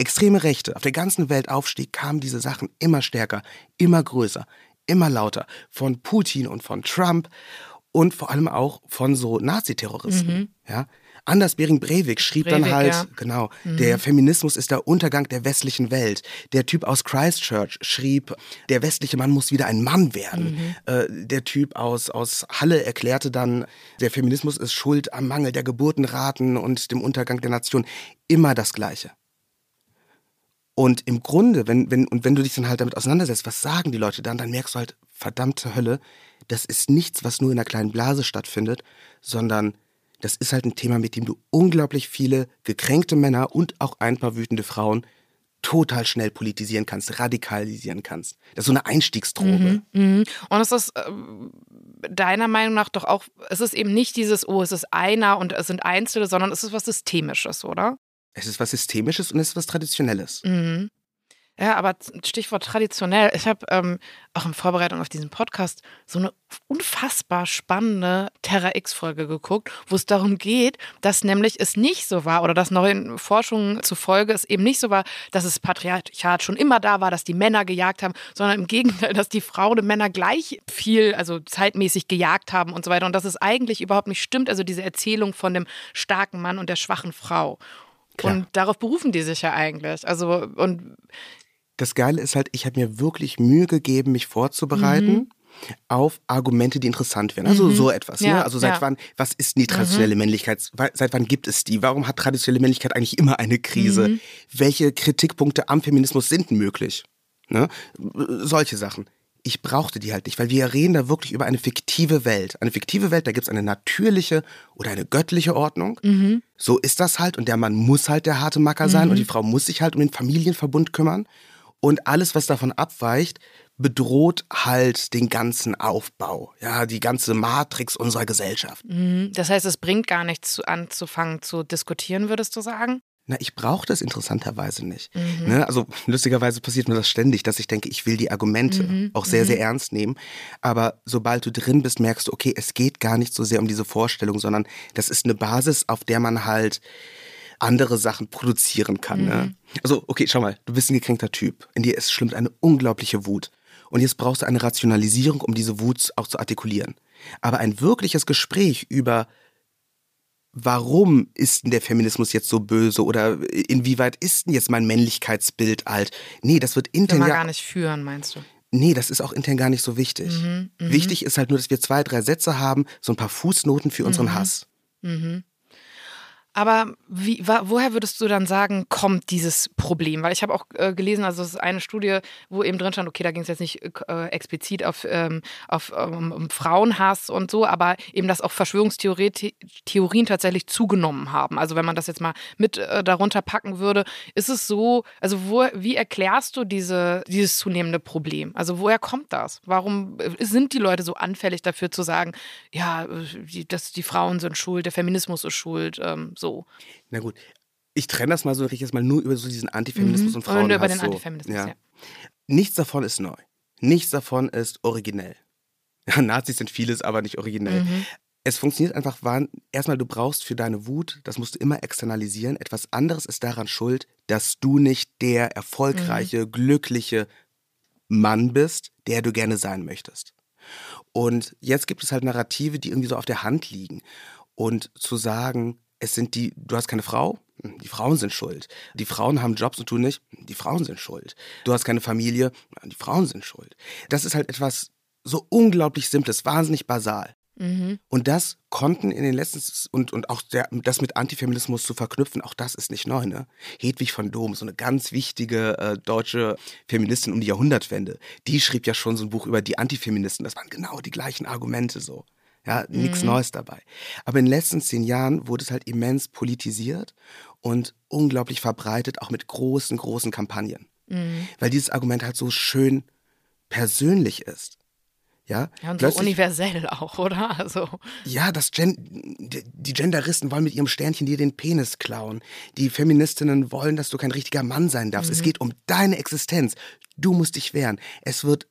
extreme Rechte auf der ganzen Welt aufstieg, kamen diese Sachen immer stärker, immer größer, immer lauter von Putin und von Trump und vor allem auch von so Naziterroristen. Mhm. Ja? Anders Bering Breivik schrieb Breivik, dann halt, ja. genau, mhm. der Feminismus ist der Untergang der westlichen Welt. Der Typ aus Christchurch schrieb, der westliche Mann muss wieder ein Mann werden. Mhm. Äh, der Typ aus, aus Halle erklärte dann, der Feminismus ist schuld am Mangel der Geburtenraten und dem Untergang der Nation. Immer das Gleiche. Und im Grunde, wenn, wenn, und wenn du dich dann halt damit auseinandersetzt, was sagen die Leute dann, dann merkst du halt, verdammte Hölle, das ist nichts, was nur in einer kleinen Blase stattfindet, sondern das ist halt ein Thema, mit dem du unglaublich viele gekränkte Männer und auch ein paar wütende Frauen total schnell politisieren kannst, radikalisieren kannst. Das ist so eine Einstiegsdroge. Mhm, mh. Und es ist äh, deiner Meinung nach doch auch, es ist eben nicht dieses, oh, es ist einer und es sind Einzelne, sondern es ist was Systemisches, oder? Es ist was Systemisches und es ist was Traditionelles. Mhm. Ja, aber Stichwort traditionell. Ich habe ähm, auch in Vorbereitung auf diesen Podcast so eine unfassbar spannende Terra X-Folge geguckt, wo es darum geht, dass nämlich es nicht so war oder dass neuen Forschungen zufolge es eben nicht so war, dass das Patriarchat schon immer da war, dass die Männer gejagt haben, sondern im Gegenteil, dass die Frauen und Männer gleich viel, also zeitmäßig gejagt haben und so weiter und dass es eigentlich überhaupt nicht stimmt. Also diese Erzählung von dem starken Mann und der schwachen Frau. Klar. Und darauf berufen die sich ja eigentlich. Also, und das Geile ist halt, ich habe mir wirklich Mühe gegeben, mich vorzubereiten. Mhm. auf Argumente, die interessant wären. Also mhm. so etwas. Ne? Ja, ne? Also seit ja. wann, was ist die traditionelle mhm. Männlichkeit? Seit wann gibt es die? Warum hat traditionelle Männlichkeit eigentlich immer eine Krise? Mhm. Welche Kritikpunkte am Feminismus sind möglich? Ne? Solche Sachen ich brauchte die halt nicht, weil wir reden da wirklich über eine fiktive Welt. Eine fiktive Welt, da gibt es eine natürliche oder eine göttliche Ordnung. Mhm. So ist das halt und der Mann muss halt der harte Macker sein mhm. und die Frau muss sich halt um den Familienverbund kümmern. Und alles, was davon abweicht, bedroht halt den ganzen Aufbau, ja, die ganze Matrix unserer Gesellschaft. Mhm. Das heißt, es bringt gar nichts anzufangen zu diskutieren, würdest du sagen? Na, ich brauche das interessanterweise nicht. Mhm. Ne? Also lustigerweise passiert mir das ständig, dass ich denke, ich will die Argumente mhm. auch sehr, mhm. sehr ernst nehmen. Aber sobald du drin bist, merkst du, okay, es geht gar nicht so sehr um diese Vorstellung, sondern das ist eine Basis, auf der man halt andere Sachen produzieren kann. Ne? Mhm. Also, okay, schau mal, du bist ein gekränkter Typ. In dir ist schlimmt eine unglaubliche Wut. Und jetzt brauchst du eine Rationalisierung, um diese Wut auch zu artikulieren. Aber ein wirkliches Gespräch über warum ist denn der Feminismus jetzt so böse oder inwieweit ist denn jetzt mein Männlichkeitsbild alt? Nee, das wird intern Kann man gar nicht führen, meinst du? Nee, das ist auch intern gar nicht so wichtig. Mhm, mh. Wichtig ist halt nur, dass wir zwei, drei Sätze haben, so ein paar Fußnoten für unseren mhm. Hass. Mhm. Aber wie, woher würdest du dann sagen, kommt dieses Problem? Weil ich habe auch äh, gelesen, also es ist eine Studie, wo eben drin stand, okay, da ging es jetzt nicht äh, explizit auf, ähm, auf ähm, um Frauenhass und so, aber eben, dass auch Verschwörungstheorien tatsächlich zugenommen haben. Also wenn man das jetzt mal mit äh, darunter packen würde, ist es so, also wo, wie erklärst du diese, dieses zunehmende Problem? Also woher kommt das? Warum äh, sind die Leute so anfällig dafür zu sagen, ja, äh, die, das, die Frauen sind schuld, der Feminismus ist schuld? Ähm, so. Na gut, ich trenne das mal so, ich jetzt mal nur über so diesen Antifeminismus mhm. und Frauenhass. über den so. Antifeminismus, ja. ja. Nichts davon ist neu. Nichts davon ist originell. Ja, Nazis sind vieles, aber nicht originell. Mhm. Es funktioniert einfach, wann, erstmal, du brauchst für deine Wut, das musst du immer externalisieren. Etwas anderes ist daran schuld, dass du nicht der erfolgreiche, mhm. glückliche Mann bist, der du gerne sein möchtest. Und jetzt gibt es halt Narrative, die irgendwie so auf der Hand liegen. Und zu sagen, es sind die, du hast keine Frau, hm, die Frauen sind schuld. Die Frauen haben Jobs und du nicht, die Frauen sind schuld. Du hast keine Familie, die Frauen sind schuld. Das ist halt etwas so unglaublich Simples, wahnsinnig basal. Mhm. Und das konnten in den letzten, und, und auch der, das mit Antifeminismus zu verknüpfen, auch das ist nicht neu, ne? Hedwig von Dom, so eine ganz wichtige äh, deutsche Feministin um die Jahrhundertwende, die schrieb ja schon so ein Buch über die Antifeministen. Das waren genau die gleichen Argumente so. Ja, nichts mhm. Neues dabei. Aber in den letzten zehn Jahren wurde es halt immens politisiert und unglaublich verbreitet, auch mit großen, großen Kampagnen. Mhm. Weil dieses Argument halt so schön persönlich ist. Ja, ja und so universell auch, oder? Also. Ja, das Gen die Genderisten wollen mit ihrem Sternchen dir den Penis klauen. Die Feministinnen wollen, dass du kein richtiger Mann sein darfst. Mhm. Es geht um deine Existenz. Du musst dich wehren. Es wird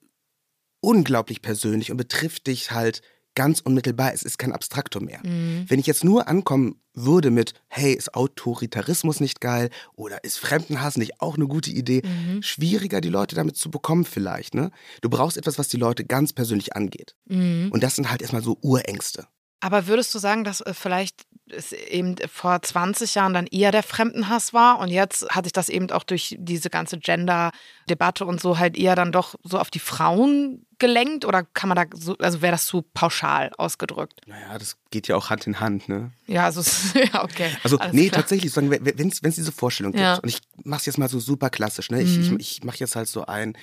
unglaublich persönlich und betrifft dich halt ganz unmittelbar. Es ist kein Abstraktum mehr. Mhm. Wenn ich jetzt nur ankommen würde mit, hey, ist Autoritarismus nicht geil oder ist Fremdenhass nicht auch eine gute Idee, mhm. schwieriger die Leute damit zu bekommen vielleicht. Ne? Du brauchst etwas, was die Leute ganz persönlich angeht. Mhm. Und das sind halt erstmal so Urängste. Aber würdest du sagen, dass äh, vielleicht es eben vor 20 Jahren dann eher der Fremdenhass war und jetzt hat sich das eben auch durch diese ganze Gender-Debatte und so halt eher dann doch so auf die Frauen gelenkt oder kann man da so, also wäre das zu pauschal ausgedrückt? Naja, das geht ja auch Hand in Hand, ne? Ja, also, ja, okay. Also, Alles nee, klar. tatsächlich, wenn es diese Vorstellung gibt, ja. und ich mache es jetzt mal so super klassisch, ne? Ich, mhm. ich, ich mache jetzt halt so ein,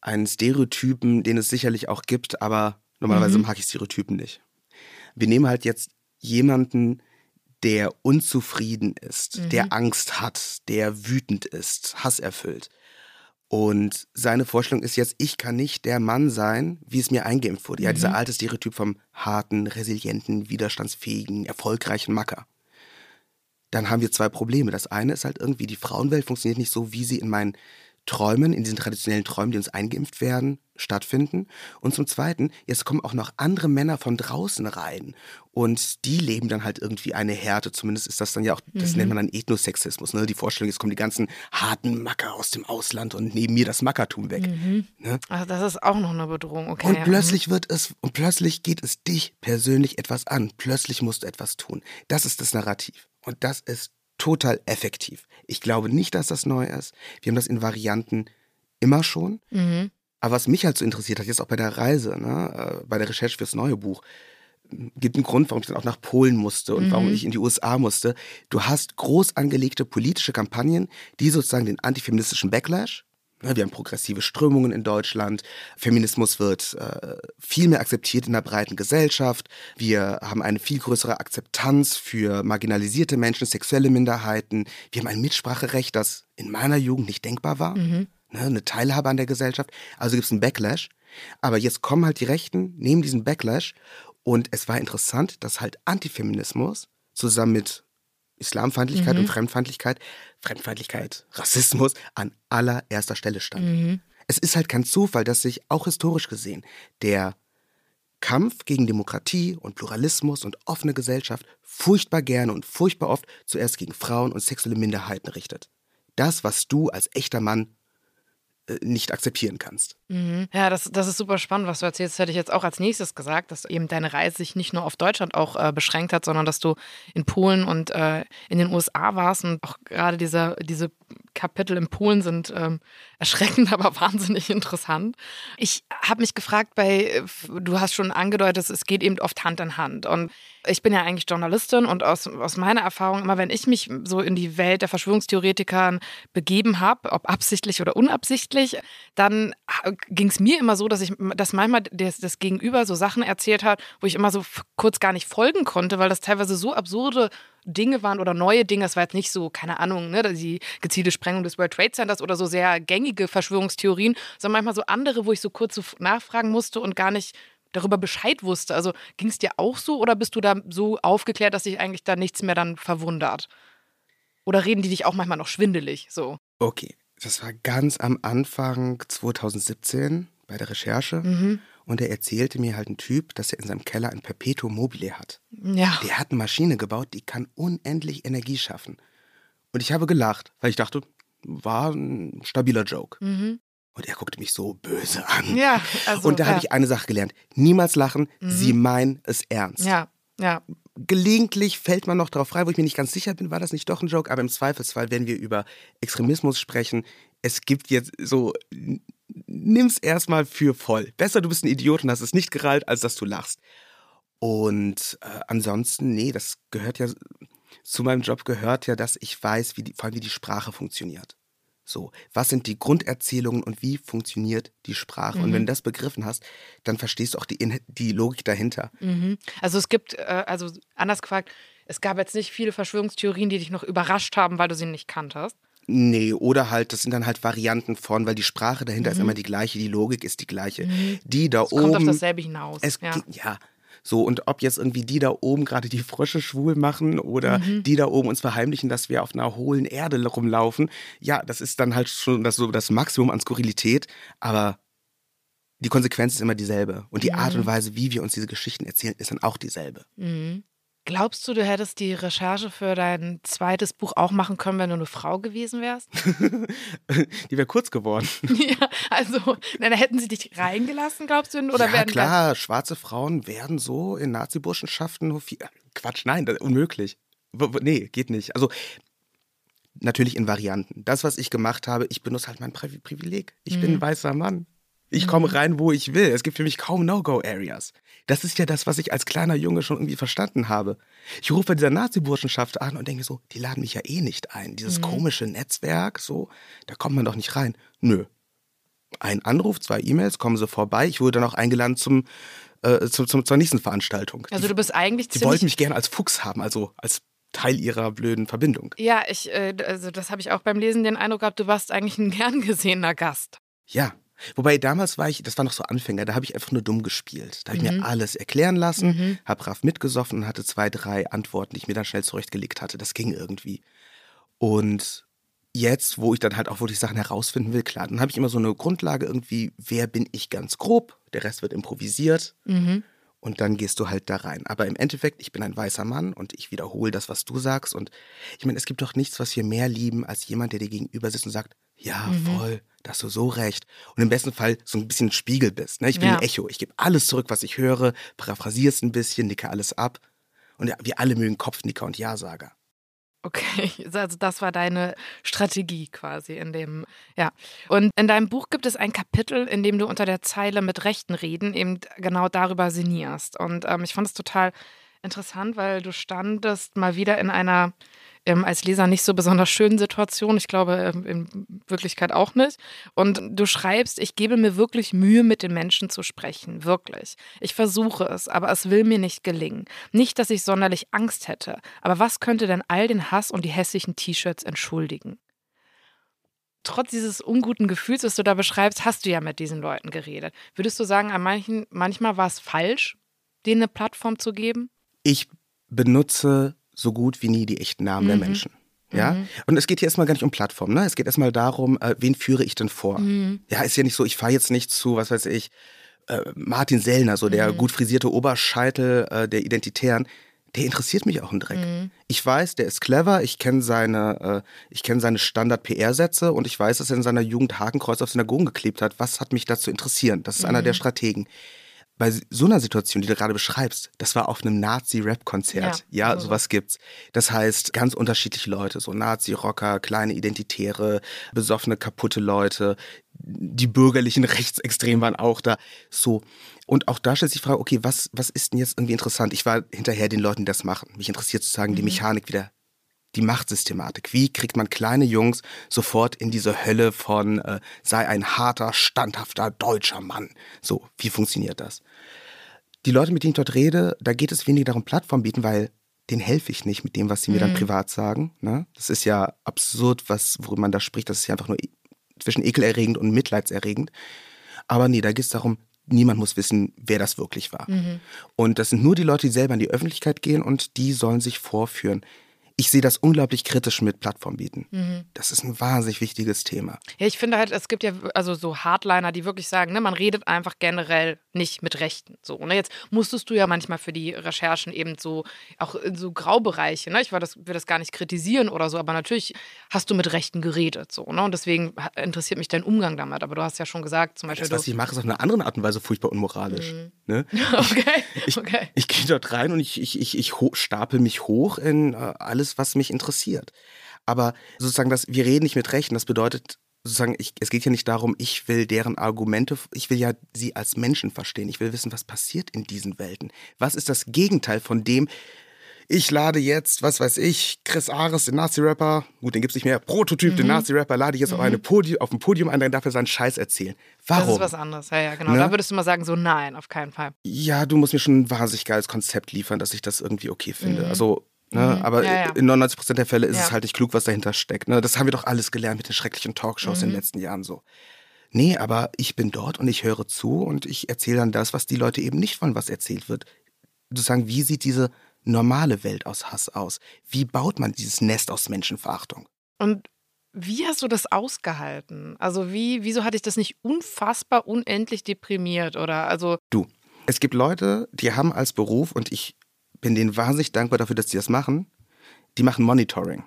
einen Stereotypen, den es sicherlich auch gibt, aber normalerweise mhm. mag ich Stereotypen nicht wir nehmen halt jetzt jemanden, der unzufrieden ist, mhm. der Angst hat, der wütend ist, hasserfüllt. Und seine Vorstellung ist jetzt, ich kann nicht der Mann sein, wie es mir eingeimpft wurde. Mhm. Ja, dieser alte Stereotyp vom harten, resilienten, widerstandsfähigen, erfolgreichen Macker. Dann haben wir zwei Probleme. Das eine ist halt irgendwie, die Frauenwelt funktioniert nicht so, wie sie in meinen Träumen, in diesen traditionellen Träumen, die uns eingeimpft werden, stattfinden. Und zum Zweiten, jetzt kommen auch noch andere Männer von draußen rein. Und die leben dann halt irgendwie eine Härte. Zumindest ist das dann ja auch, das mhm. nennt man dann Ethnosexismus. Ne? Die Vorstellung, jetzt kommen die ganzen harten Macker aus dem Ausland und nehmen mir das Mackertum weg. Mhm. Ne? Also das ist auch noch eine Bedrohung. Okay, und ja. plötzlich wird es, und plötzlich geht es dich persönlich etwas an. Plötzlich musst du etwas tun. Das ist das Narrativ. Und das ist total effektiv. Ich glaube nicht, dass das neu ist. Wir haben das in Varianten immer schon. Mhm. Aber was mich halt so interessiert hat, jetzt auch bei der Reise, ne, äh, bei der Recherche fürs neue Buch, gibt einen Grund, warum ich dann auch nach Polen musste und mhm. warum ich in die USA musste. Du hast groß angelegte politische Kampagnen, die sozusagen den antifeministischen Backlash wir haben progressive Strömungen in Deutschland. Feminismus wird äh, viel mehr akzeptiert in der breiten Gesellschaft. Wir haben eine viel größere Akzeptanz für marginalisierte Menschen, sexuelle Minderheiten. Wir haben ein Mitspracherecht, das in meiner Jugend nicht denkbar war. Mhm. Ne, eine Teilhabe an der Gesellschaft. Also gibt es einen Backlash. Aber jetzt kommen halt die Rechten, nehmen diesen Backlash. Und es war interessant, dass halt Antifeminismus zusammen mit Islamfeindlichkeit mhm. und Fremdfeindlichkeit, Fremdfeindlichkeit, Rassismus an allererster Stelle stand. Mhm. Es ist halt kein Zufall, dass sich auch historisch gesehen der Kampf gegen Demokratie und Pluralismus und offene Gesellschaft furchtbar gerne und furchtbar oft zuerst gegen Frauen und sexuelle Minderheiten richtet. Das, was du als echter Mann nicht akzeptieren kannst. Mhm. Ja, das, das ist super spannend, was du erzählst. Das hätte ich jetzt auch als nächstes gesagt, dass eben deine Reise sich nicht nur auf Deutschland auch äh, beschränkt hat, sondern dass du in Polen und äh, in den USA warst und auch gerade diese, diese Kapitel in Polen sind ähm, erschreckend, aber wahnsinnig interessant. Ich habe mich gefragt, bei, du hast schon angedeutet, es geht eben oft Hand in Hand. Und ich bin ja eigentlich Journalistin und aus, aus meiner Erfahrung, immer wenn ich mich so in die Welt der Verschwörungstheoretiker begeben habe, ob absichtlich oder unabsichtlich, dann ging es mir immer so, dass ich, dass manchmal das, das Gegenüber so Sachen erzählt hat, wo ich immer so kurz gar nicht folgen konnte, weil das teilweise so absurde Dinge waren oder neue Dinge. Es war jetzt nicht so, keine Ahnung, ne, die gezielte Sprengung des World Trade Centers oder so sehr gängige Verschwörungstheorien, sondern manchmal so andere, wo ich so kurz so nachfragen musste und gar nicht darüber Bescheid wusste. Also ging es dir auch so oder bist du da so aufgeklärt, dass sich eigentlich da nichts mehr dann verwundert? Oder reden die dich auch manchmal noch schwindelig so? Okay, das war ganz am Anfang 2017 bei der Recherche. Mhm. Und er erzählte mir halt ein Typ, dass er in seinem Keller ein Perpetuum mobile hat. Ja. Der hat eine Maschine gebaut, die kann unendlich Energie schaffen. Und ich habe gelacht, weil ich dachte, war ein stabiler Joke. Mhm. Und er guckte mich so böse an. Ja, also, Und da ja. habe ich eine Sache gelernt. Niemals lachen, mhm. sie meinen es ernst. Ja, ja. Gelegentlich fällt man noch darauf frei, wo ich mir nicht ganz sicher bin, war das nicht doch ein Joke, aber im Zweifelsfall, wenn wir über Extremismus sprechen, es gibt jetzt so nimm's erstmal für voll. Besser, du bist ein Idiot und hast es nicht gerallt, als dass du lachst. Und äh, ansonsten, nee, das gehört ja, zu meinem Job gehört ja, dass ich weiß, wie die, vor allem wie die Sprache funktioniert. So, was sind die Grunderzählungen und wie funktioniert die Sprache? Mhm. Und wenn mhm. du das begriffen hast, dann verstehst du auch die, die Logik dahinter. Mhm. Also es gibt, äh, also anders gefragt, es gab jetzt nicht viele Verschwörungstheorien, die dich noch überrascht haben, weil du sie nicht kanntest. Nee, oder halt, das sind dann halt Varianten von, weil die Sprache dahinter mhm. ist immer die gleiche, die Logik ist die gleiche. Mhm. Die da es oben. Kommt auf dasselbe hinaus. Es, ja. ja. So, und ob jetzt irgendwie die da oben gerade die Frösche schwul machen oder mhm. die da oben uns verheimlichen, dass wir auf einer hohlen Erde rumlaufen, ja, das ist dann halt schon das, so das Maximum an Skurrilität, aber die Konsequenz ist immer dieselbe. Und die Art und mhm. Weise, wie wir uns diese Geschichten erzählen, ist dann auch dieselbe. Glaubst du, du hättest die Recherche für dein zweites Buch auch machen können, wenn du eine Frau gewesen wärst? die wäre kurz geworden. ja, also, na, hätten sie dich reingelassen, glaubst du? Oder ja, werden klar, schwarze Frauen werden so in Nazi-Burschenschaften. Quatsch, nein, das ist unmöglich. Nee, geht nicht. Also, natürlich in Varianten. Das, was ich gemacht habe, ich benutze halt mein Privileg. Ich mhm. bin ein weißer Mann. Ich komme mhm. rein, wo ich will. Es gibt für mich kaum No-Go-Areas. Das ist ja das, was ich als kleiner Junge schon irgendwie verstanden habe. Ich rufe bei dieser Nazi-Burschenschaft an und denke so, die laden mich ja eh nicht ein. Dieses mhm. komische Netzwerk, so, da kommt man doch nicht rein. Nö. Ein Anruf, zwei E-Mails, kommen sie vorbei. Ich wurde dann auch eingeladen zum, äh, zum, zum, zur nächsten Veranstaltung. Also du bist eigentlich Die wollten mich gerne als Fuchs haben, also als Teil ihrer blöden Verbindung. Ja, ich, äh, also das habe ich auch beim Lesen den Eindruck gehabt, du warst eigentlich ein gern gesehener Gast. Ja, Wobei damals war ich, das war noch so Anfänger, da habe ich einfach nur dumm gespielt. Da habe ich mhm. mir alles erklären lassen, mhm. habe brav mitgesoffen und hatte zwei, drei Antworten, die ich mir dann schnell zurechtgelegt hatte. Das ging irgendwie. Und jetzt, wo ich dann halt auch wirklich Sachen herausfinden will, klar, dann habe ich immer so eine Grundlage irgendwie, wer bin ich ganz grob, der Rest wird improvisiert. Mhm. Und dann gehst du halt da rein. Aber im Endeffekt, ich bin ein weißer Mann und ich wiederhole das, was du sagst. Und ich meine, es gibt doch nichts, was wir mehr lieben, als jemand, der dir gegenüber sitzt und sagt, ja, mhm. voll, da hast du so recht. Und im besten Fall so ein bisschen ein Spiegel bist. Ne? Ich bin ja. ein Echo. Ich gebe alles zurück, was ich höre, paraphrasiere es ein bisschen, nicke alles ab. Und ja, wir alle mögen Kopfnicker und Ja-Sager. Okay, also das war deine Strategie quasi in dem, ja. Und in deinem Buch gibt es ein Kapitel, in dem du unter der Zeile mit Rechten reden eben genau darüber sinnierst. Und ähm, ich fand es total interessant, weil du standest mal wieder in einer ähm, als Leser nicht so besonders schönen Situation. Ich glaube, ähm, in Wirklichkeit auch nicht. Und du schreibst, ich gebe mir wirklich Mühe, mit den Menschen zu sprechen. Wirklich. Ich versuche es, aber es will mir nicht gelingen. Nicht, dass ich sonderlich Angst hätte. Aber was könnte denn all den Hass und die hässlichen T-Shirts entschuldigen? trotz dieses unguten Gefühls, das du da beschreibst, hast du ja mit diesen Leuten geredet. Würdest du sagen, an manchen, manchmal war es falsch, denen eine Plattform zu geben? Ich benutze so gut wie nie die echten Namen mhm. der Menschen. Ja, mhm. und es geht hier erstmal gar nicht um Plattform, ne? Es geht erstmal darum, äh, wen führe ich denn vor? Mhm. Ja, ist ja nicht so, ich fahre jetzt nicht zu, was weiß ich, äh, Martin Sellner, so der mhm. gut frisierte Oberscheitel äh, der Identitären. Der interessiert mich auch ein Dreck. Mhm. Ich weiß, der ist clever, ich kenne seine, äh, ich kenne seine Standard-PR-Sätze und ich weiß, dass er in seiner Jugend Hakenkreuz auf Synagogen geklebt hat. Was hat mich dazu interessieren? Das ist einer der mhm. Strategen. Bei so einer Situation, die du gerade beschreibst, das war auf einem Nazi-Rap-Konzert. Ja, ja also sowas gibt's. Das heißt, ganz unterschiedliche Leute, so Nazi-Rocker, kleine Identitäre, besoffene, kaputte Leute, die bürgerlichen Rechtsextremen waren auch da. So. Und auch da stellt sich die Frage, okay, was, was ist denn jetzt irgendwie interessant? Ich war hinterher den Leuten, die das machen. Mich interessiert sozusagen mhm. die Mechanik wieder die Machtsystematik. Wie kriegt man kleine Jungs sofort in diese Hölle von äh, sei ein harter, standhafter deutscher Mann? So, wie funktioniert das? Die Leute, mit denen ich dort rede, da geht es weniger darum, Plattform bieten, weil denen helfe ich nicht mit dem, was sie mir dann mhm. privat sagen. Ne? Das ist ja absurd, was, worüber man da spricht. Das ist ja einfach nur zwischen ekelerregend und mitleidserregend. Aber nee, da geht es darum, niemand muss wissen, wer das wirklich war. Mhm. Und das sind nur die Leute, die selber in die Öffentlichkeit gehen und die sollen sich vorführen ich sehe das unglaublich kritisch mit Plattform bieten. Mhm. Das ist ein wahnsinnig wichtiges Thema. Ja, ich finde halt, es gibt ja also so Hardliner, die wirklich sagen, ne, man redet einfach generell nicht mit Rechten. So, ne? Jetzt musstest du ja manchmal für die Recherchen eben so auch in so Graubereiche, ne? Ich war das, will das gar nicht kritisieren oder so, aber natürlich hast du mit Rechten geredet. So, ne? Und deswegen interessiert mich dein Umgang damit. Aber du hast ja schon gesagt, zum Beispiel. Das, was ich mache, ist auf eine andere Art und Weise furchtbar unmoralisch. Mhm. Ne? okay. Ich, okay. ich, ich gehe dort rein und ich, ich, ich, ich stapel mich hoch in äh, alles, was mich interessiert. Aber sozusagen, dass wir reden nicht mit Rechten, das bedeutet sozusagen, ich, es geht ja nicht darum, ich will deren Argumente, ich will ja sie als Menschen verstehen. Ich will wissen, was passiert in diesen Welten. Was ist das Gegenteil von dem, ich lade jetzt, was weiß ich, Chris Ares, den Nazi-Rapper, gut, den gibt es nicht mehr, Prototyp, mhm. den Nazi-Rapper, lade ich jetzt mhm. auf, eine Podium, auf ein Podium ein, dann darf er seinen Scheiß erzählen. Warum? Das ist was anderes, ja, ja, genau. Ne? Da würdest du mal sagen, so nein, auf keinen Fall. Ja, du musst mir schon ein wahnsinnig geiles Konzept liefern, dass ich das irgendwie okay finde. Mhm. Also Ne? Mhm. Aber ja, ja. in 99% der Fälle ist ja. es halt nicht klug, was dahinter steckt. Ne? Das haben wir doch alles gelernt mit den schrecklichen Talkshows mhm. in den mhm. letzten Jahren so. Nee, aber ich bin dort und ich höre zu und ich erzähle dann das, was die Leute eben nicht wollen, was erzählt wird. Sozusagen, wie sieht diese normale Welt aus Hass aus? Wie baut man dieses Nest aus Menschenverachtung? Und wie hast du das ausgehalten? Also wie, wieso hatte ich das nicht unfassbar unendlich deprimiert oder also? Du, es gibt Leute, die haben als Beruf und ich bin denen wahnsinnig dankbar dafür, dass die das machen. Die machen Monitoring.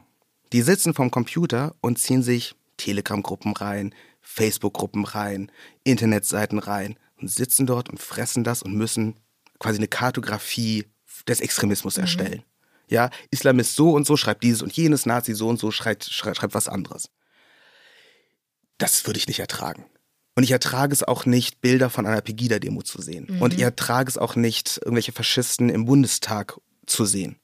Die sitzen vorm Computer und ziehen sich Telegram-Gruppen rein, Facebook-Gruppen rein, Internetseiten rein und sitzen dort und fressen das und müssen quasi eine Kartografie des Extremismus mhm. erstellen. Ja, Islamist so und so schreibt dieses und jenes, Nazi so und so schreibt, schreibt, schreibt was anderes. Das würde ich nicht ertragen. Und ich ertrage es auch nicht, Bilder von einer Pegida-Demo zu sehen. Mhm. Und ich ertrage es auch nicht, irgendwelche Faschisten im Bundestag zu sehen.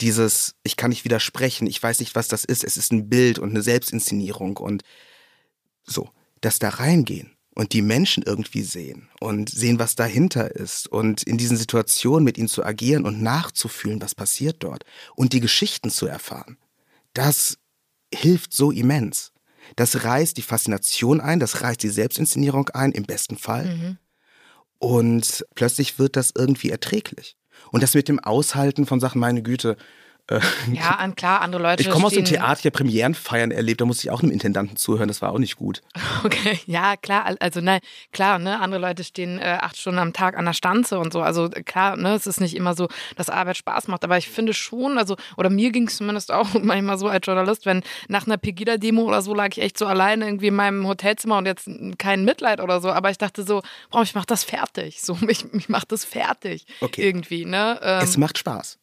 Dieses, ich kann nicht widersprechen, ich weiß nicht, was das ist, es ist ein Bild und eine Selbstinszenierung und so. Das da reingehen und die Menschen irgendwie sehen und sehen, was dahinter ist und in diesen Situationen mit ihnen zu agieren und nachzufühlen, was passiert dort und die Geschichten zu erfahren, das hilft so immens. Das reißt die Faszination ein, das reißt die Selbstinszenierung ein, im besten Fall. Mhm. Und plötzlich wird das irgendwie erträglich. Und das mit dem Aushalten von Sachen, meine Güte, ja, an, klar, andere Leute. Ich komme aus dem Theater, ich Premierenfeiern erlebt, da musste ich auch einem Intendanten zuhören, das war auch nicht gut. Okay, ja, klar, also nein, klar, ne, andere Leute stehen äh, acht Stunden am Tag an der Stanze und so. Also klar, ne, es ist nicht immer so, dass Arbeit Spaß macht, aber ich finde schon, also, oder mir ging es zumindest auch manchmal so als Journalist, wenn nach einer Pegida-Demo oder so lag ich echt so alleine irgendwie in meinem Hotelzimmer und jetzt kein Mitleid oder so, aber ich dachte so, boah, ich mach das fertig. So, ich, ich mach das fertig. Okay. Irgendwie, ne? Ähm, es macht Spaß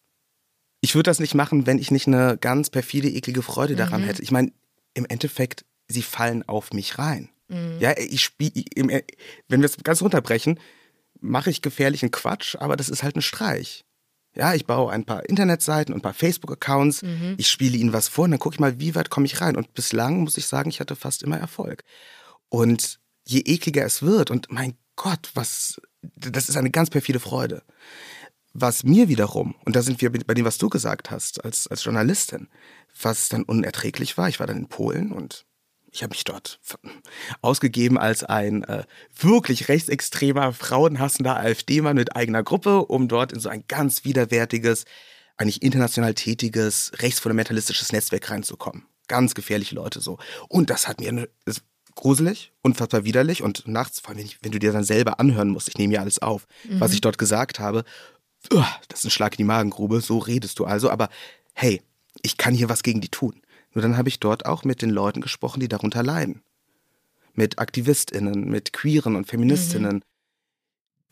ich würde das nicht machen, wenn ich nicht eine ganz perfide, eklige Freude daran mhm. hätte. Ich meine, im Endeffekt, sie fallen auf mich rein. Mhm. Ja, ich spiele, wenn wir es ganz runterbrechen, mache ich gefährlichen Quatsch, aber das ist halt ein Streich. Ja, ich baue ein paar Internetseiten und ein paar Facebook-Accounts. Mhm. Ich spiele ihnen was vor und dann gucke ich mal, wie weit komme ich rein. Und bislang muss ich sagen, ich hatte fast immer Erfolg. Und je ekliger es wird, und mein Gott, was, das ist eine ganz perfide Freude. Was mir wiederum, und da sind wir bei dem, was du gesagt hast als, als Journalistin, was dann unerträglich war, ich war dann in Polen und ich habe mich dort ausgegeben als ein äh, wirklich rechtsextremer, frauenhassender AfD-Mann mit eigener Gruppe, um dort in so ein ganz widerwärtiges, eigentlich international tätiges, rechtsfundamentalistisches Netzwerk reinzukommen. Ganz gefährliche Leute so. Und das hat mir eine, gruselig, unfassbar widerlich und nachts, vor allem wenn, ich, wenn, du dir dann selber anhören musst, ich nehme ja alles auf, mhm. was ich dort gesagt habe, das ist ein Schlag in die Magengrube, so redest du also, aber hey, ich kann hier was gegen die tun. Nur dann habe ich dort auch mit den Leuten gesprochen, die darunter leiden. Mit AktivistInnen, mit Queeren und Feministinnen, mhm.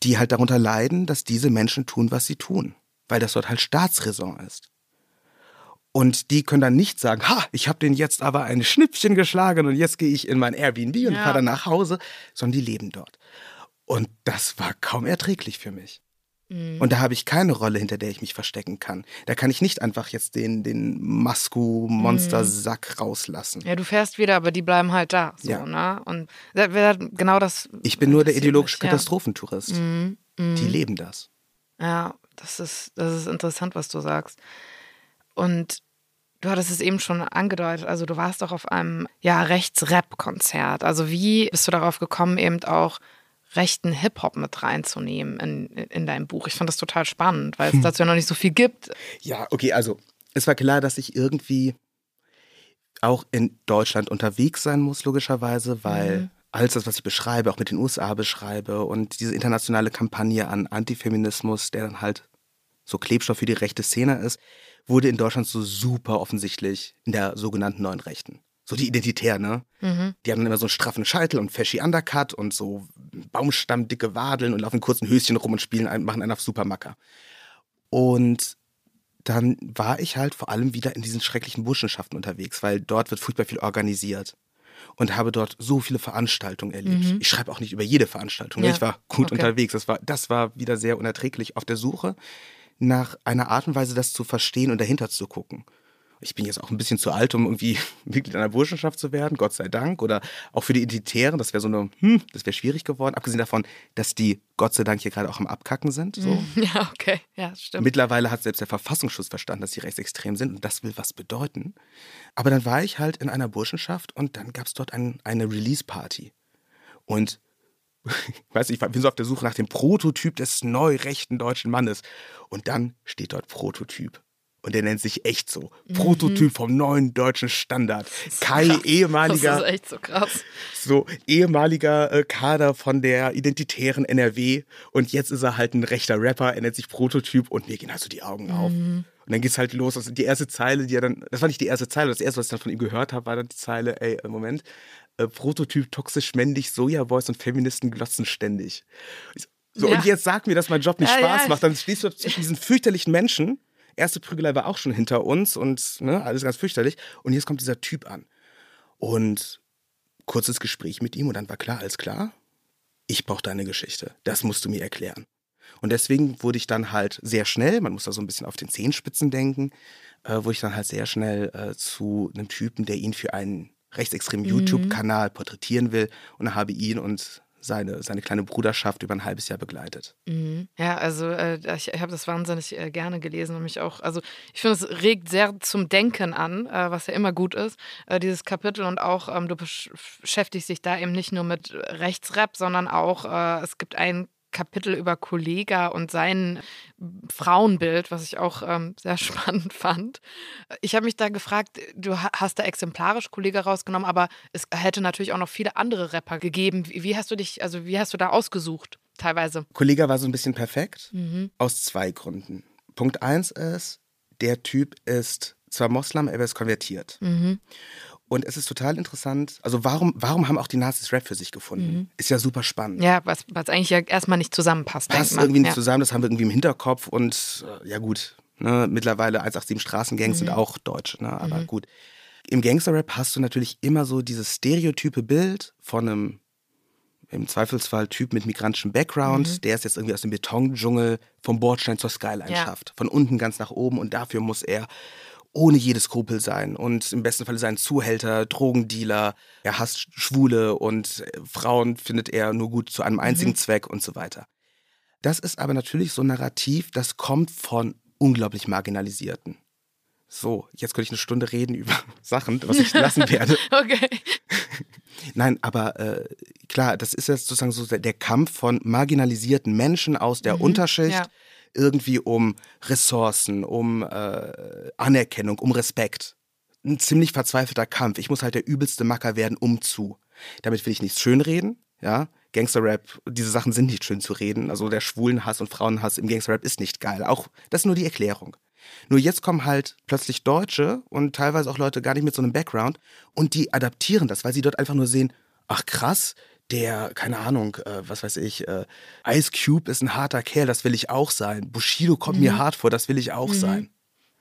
die halt darunter leiden, dass diese Menschen tun, was sie tun, weil das dort halt Staatsräson ist. Und die können dann nicht sagen, ha, ich habe den jetzt aber ein Schnippchen geschlagen und jetzt gehe ich in mein Airbnb und ja. fahre dann nach Hause, sondern die leben dort. Und das war kaum erträglich für mich. Mhm. Und da habe ich keine Rolle, hinter der ich mich verstecken kann. Da kann ich nicht einfach jetzt den, den Masku-Monster-Sack mhm. rauslassen. Ja, du fährst wieder, aber die bleiben halt da. So, ja. ne? Und genau das. Ich bin nur der ideologische mich, Katastrophentourist. Mhm. Mhm. Die leben das. Ja, das ist, das ist interessant, was du sagst. Und du hattest es eben schon angedeutet, also du warst doch auf einem ja, Rechts-Rap-Konzert. Also wie bist du darauf gekommen, eben auch rechten Hip-Hop mit reinzunehmen in, in dein Buch? Ich fand das total spannend, weil es hm. dazu ja noch nicht so viel gibt. Ja, okay, also es war klar, dass ich irgendwie auch in Deutschland unterwegs sein muss, logischerweise, weil mhm. alles das, was ich beschreibe, auch mit den USA beschreibe und diese internationale Kampagne an Antifeminismus, der dann halt so Klebstoff für die rechte Szene ist, wurde in Deutschland so super offensichtlich in der sogenannten neuen Rechten. So die Identitär, ne? Mhm. Die haben dann immer so einen straffen Scheitel und fashy Undercut und so baumstammdicke Wadeln und laufen in kurzen Höschen rum und spielen, machen einen auf Supermacker. Und dann war ich halt vor allem wieder in diesen schrecklichen Burschenschaften unterwegs, weil dort wird furchtbar viel organisiert und habe dort so viele Veranstaltungen erlebt. Mhm. Ich schreibe auch nicht über jede Veranstaltung, ne? ja. ich war gut okay. unterwegs. Das war, das war wieder sehr unerträglich auf der Suche nach einer Art und Weise, das zu verstehen und dahinter zu gucken. Ich bin jetzt auch ein bisschen zu alt, um irgendwie Mitglied einer Burschenschaft zu werden, Gott sei Dank. Oder auch für die Identitären, das wäre so eine, hm, das wäre schwierig geworden. Abgesehen davon, dass die Gott sei Dank hier gerade auch am Abkacken sind. So. Ja, okay, ja, stimmt. Mittlerweile hat selbst der Verfassungsschutz verstanden, dass sie rechtsextrem sind und das will was bedeuten. Aber dann war ich halt in einer Burschenschaft und dann gab es dort ein, eine Release-Party. Und weiß ich bin so auf der Suche nach dem Prototyp des neu rechten deutschen Mannes. Und dann steht dort Prototyp. Und der nennt sich echt so. Mhm. Prototyp vom neuen deutschen Standard. Kai, krass. ehemaliger. Das ist echt so krass. So, ehemaliger äh, Kader von der identitären NRW. Und jetzt ist er halt ein rechter Rapper. Er nennt sich Prototyp. Und mir gehen halt so die Augen auf. Mhm. Und dann geht's halt los. Also die erste Zeile, die er dann, das war nicht die erste Zeile, das erste, was ich dann von ihm gehört habe, war dann die Zeile, ey, äh, Moment, äh, Prototyp toxisch männlich, Sojaboys und Feministen glotzen ständig. So, ja. und jetzt sag mir, dass mein Job nicht ja, Spaß ja. macht. Dann stehst du zwischen diesen fürchterlichen Menschen. Erste Prügelei war auch schon hinter uns und ne, alles ganz fürchterlich. Und jetzt kommt dieser Typ an. Und kurzes Gespräch mit ihm und dann war klar, alles klar, ich brauche deine Geschichte. Das musst du mir erklären. Und deswegen wurde ich dann halt sehr schnell, man muss da so ein bisschen auf den Zehenspitzen denken, äh, wurde ich dann halt sehr schnell äh, zu einem Typen, der ihn für einen rechtsextremen mhm. YouTube-Kanal porträtieren will und habe ihn und seine, seine kleine Bruderschaft über ein halbes Jahr begleitet. Mhm. Ja, also äh, ich, ich habe das wahnsinnig äh, gerne gelesen und mich auch, also ich finde, es regt sehr zum Denken an, äh, was ja immer gut ist, äh, dieses Kapitel und auch ähm, du beschäftigst dich da eben nicht nur mit Rechtsrap, sondern auch, äh, es gibt ein Kapitel über Kollega und sein Frauenbild, was ich auch ähm, sehr spannend fand. Ich habe mich da gefragt, du hast da exemplarisch Kollega rausgenommen, aber es hätte natürlich auch noch viele andere Rapper gegeben. Wie, hast du dich, also wie hast du da ausgesucht, teilweise? Kollega war so ein bisschen perfekt, mhm. aus zwei Gründen. Punkt eins ist, der Typ ist zwar Moslem, aber er ist konvertiert. Mhm. Und es ist total interessant. Also, warum, warum haben auch die Nazis Rap für sich gefunden? Mhm. Ist ja super spannend. Ja, was, was eigentlich ja erstmal nicht zusammenpasst. Passt irgendwie nicht ja. zusammen, das haben wir irgendwie im Hinterkopf. Und äh, ja, gut, ne, mittlerweile 187 Straßengangs mhm. sind auch Deutsch, ne, aber mhm. gut. Im Gangster-Rap hast du natürlich immer so dieses stereotype Bild von einem im Zweifelsfall Typ mit migrantischem Background, mhm. der es jetzt irgendwie aus dem Betondschungel vom Bordstein zur Skyline ja. schafft. Von unten ganz nach oben und dafür muss er ohne jede Skrupel sein und im besten Fall sein Zuhälter, Drogendealer, er hasst Schwule und äh, Frauen findet er nur gut zu einem einzigen mhm. Zweck und so weiter. Das ist aber natürlich so ein Narrativ, das kommt von unglaublich Marginalisierten. So, jetzt könnte ich eine Stunde reden über Sachen, was ich lassen werde. okay. Nein, aber äh, klar, das ist jetzt sozusagen so der Kampf von marginalisierten Menschen aus der mhm, Unterschicht. Ja irgendwie um Ressourcen, um äh, Anerkennung, um Respekt. Ein ziemlich verzweifelter Kampf. Ich muss halt der übelste Macker werden, um zu. Damit will ich nichts schönreden, ja. Gangsterrap, diese Sachen sind nicht schön zu reden. Also der Schwulenhass und Frauenhass im Gangsterrap ist nicht geil. Auch das ist nur die Erklärung. Nur jetzt kommen halt plötzlich Deutsche und teilweise auch Leute gar nicht mit so einem Background und die adaptieren das, weil sie dort einfach nur sehen, ach krass, der, keine Ahnung, äh, was weiß ich, äh, Ice Cube ist ein harter Kerl, das will ich auch sein. Bushido kommt mhm. mir hart vor, das will ich auch mhm. sein.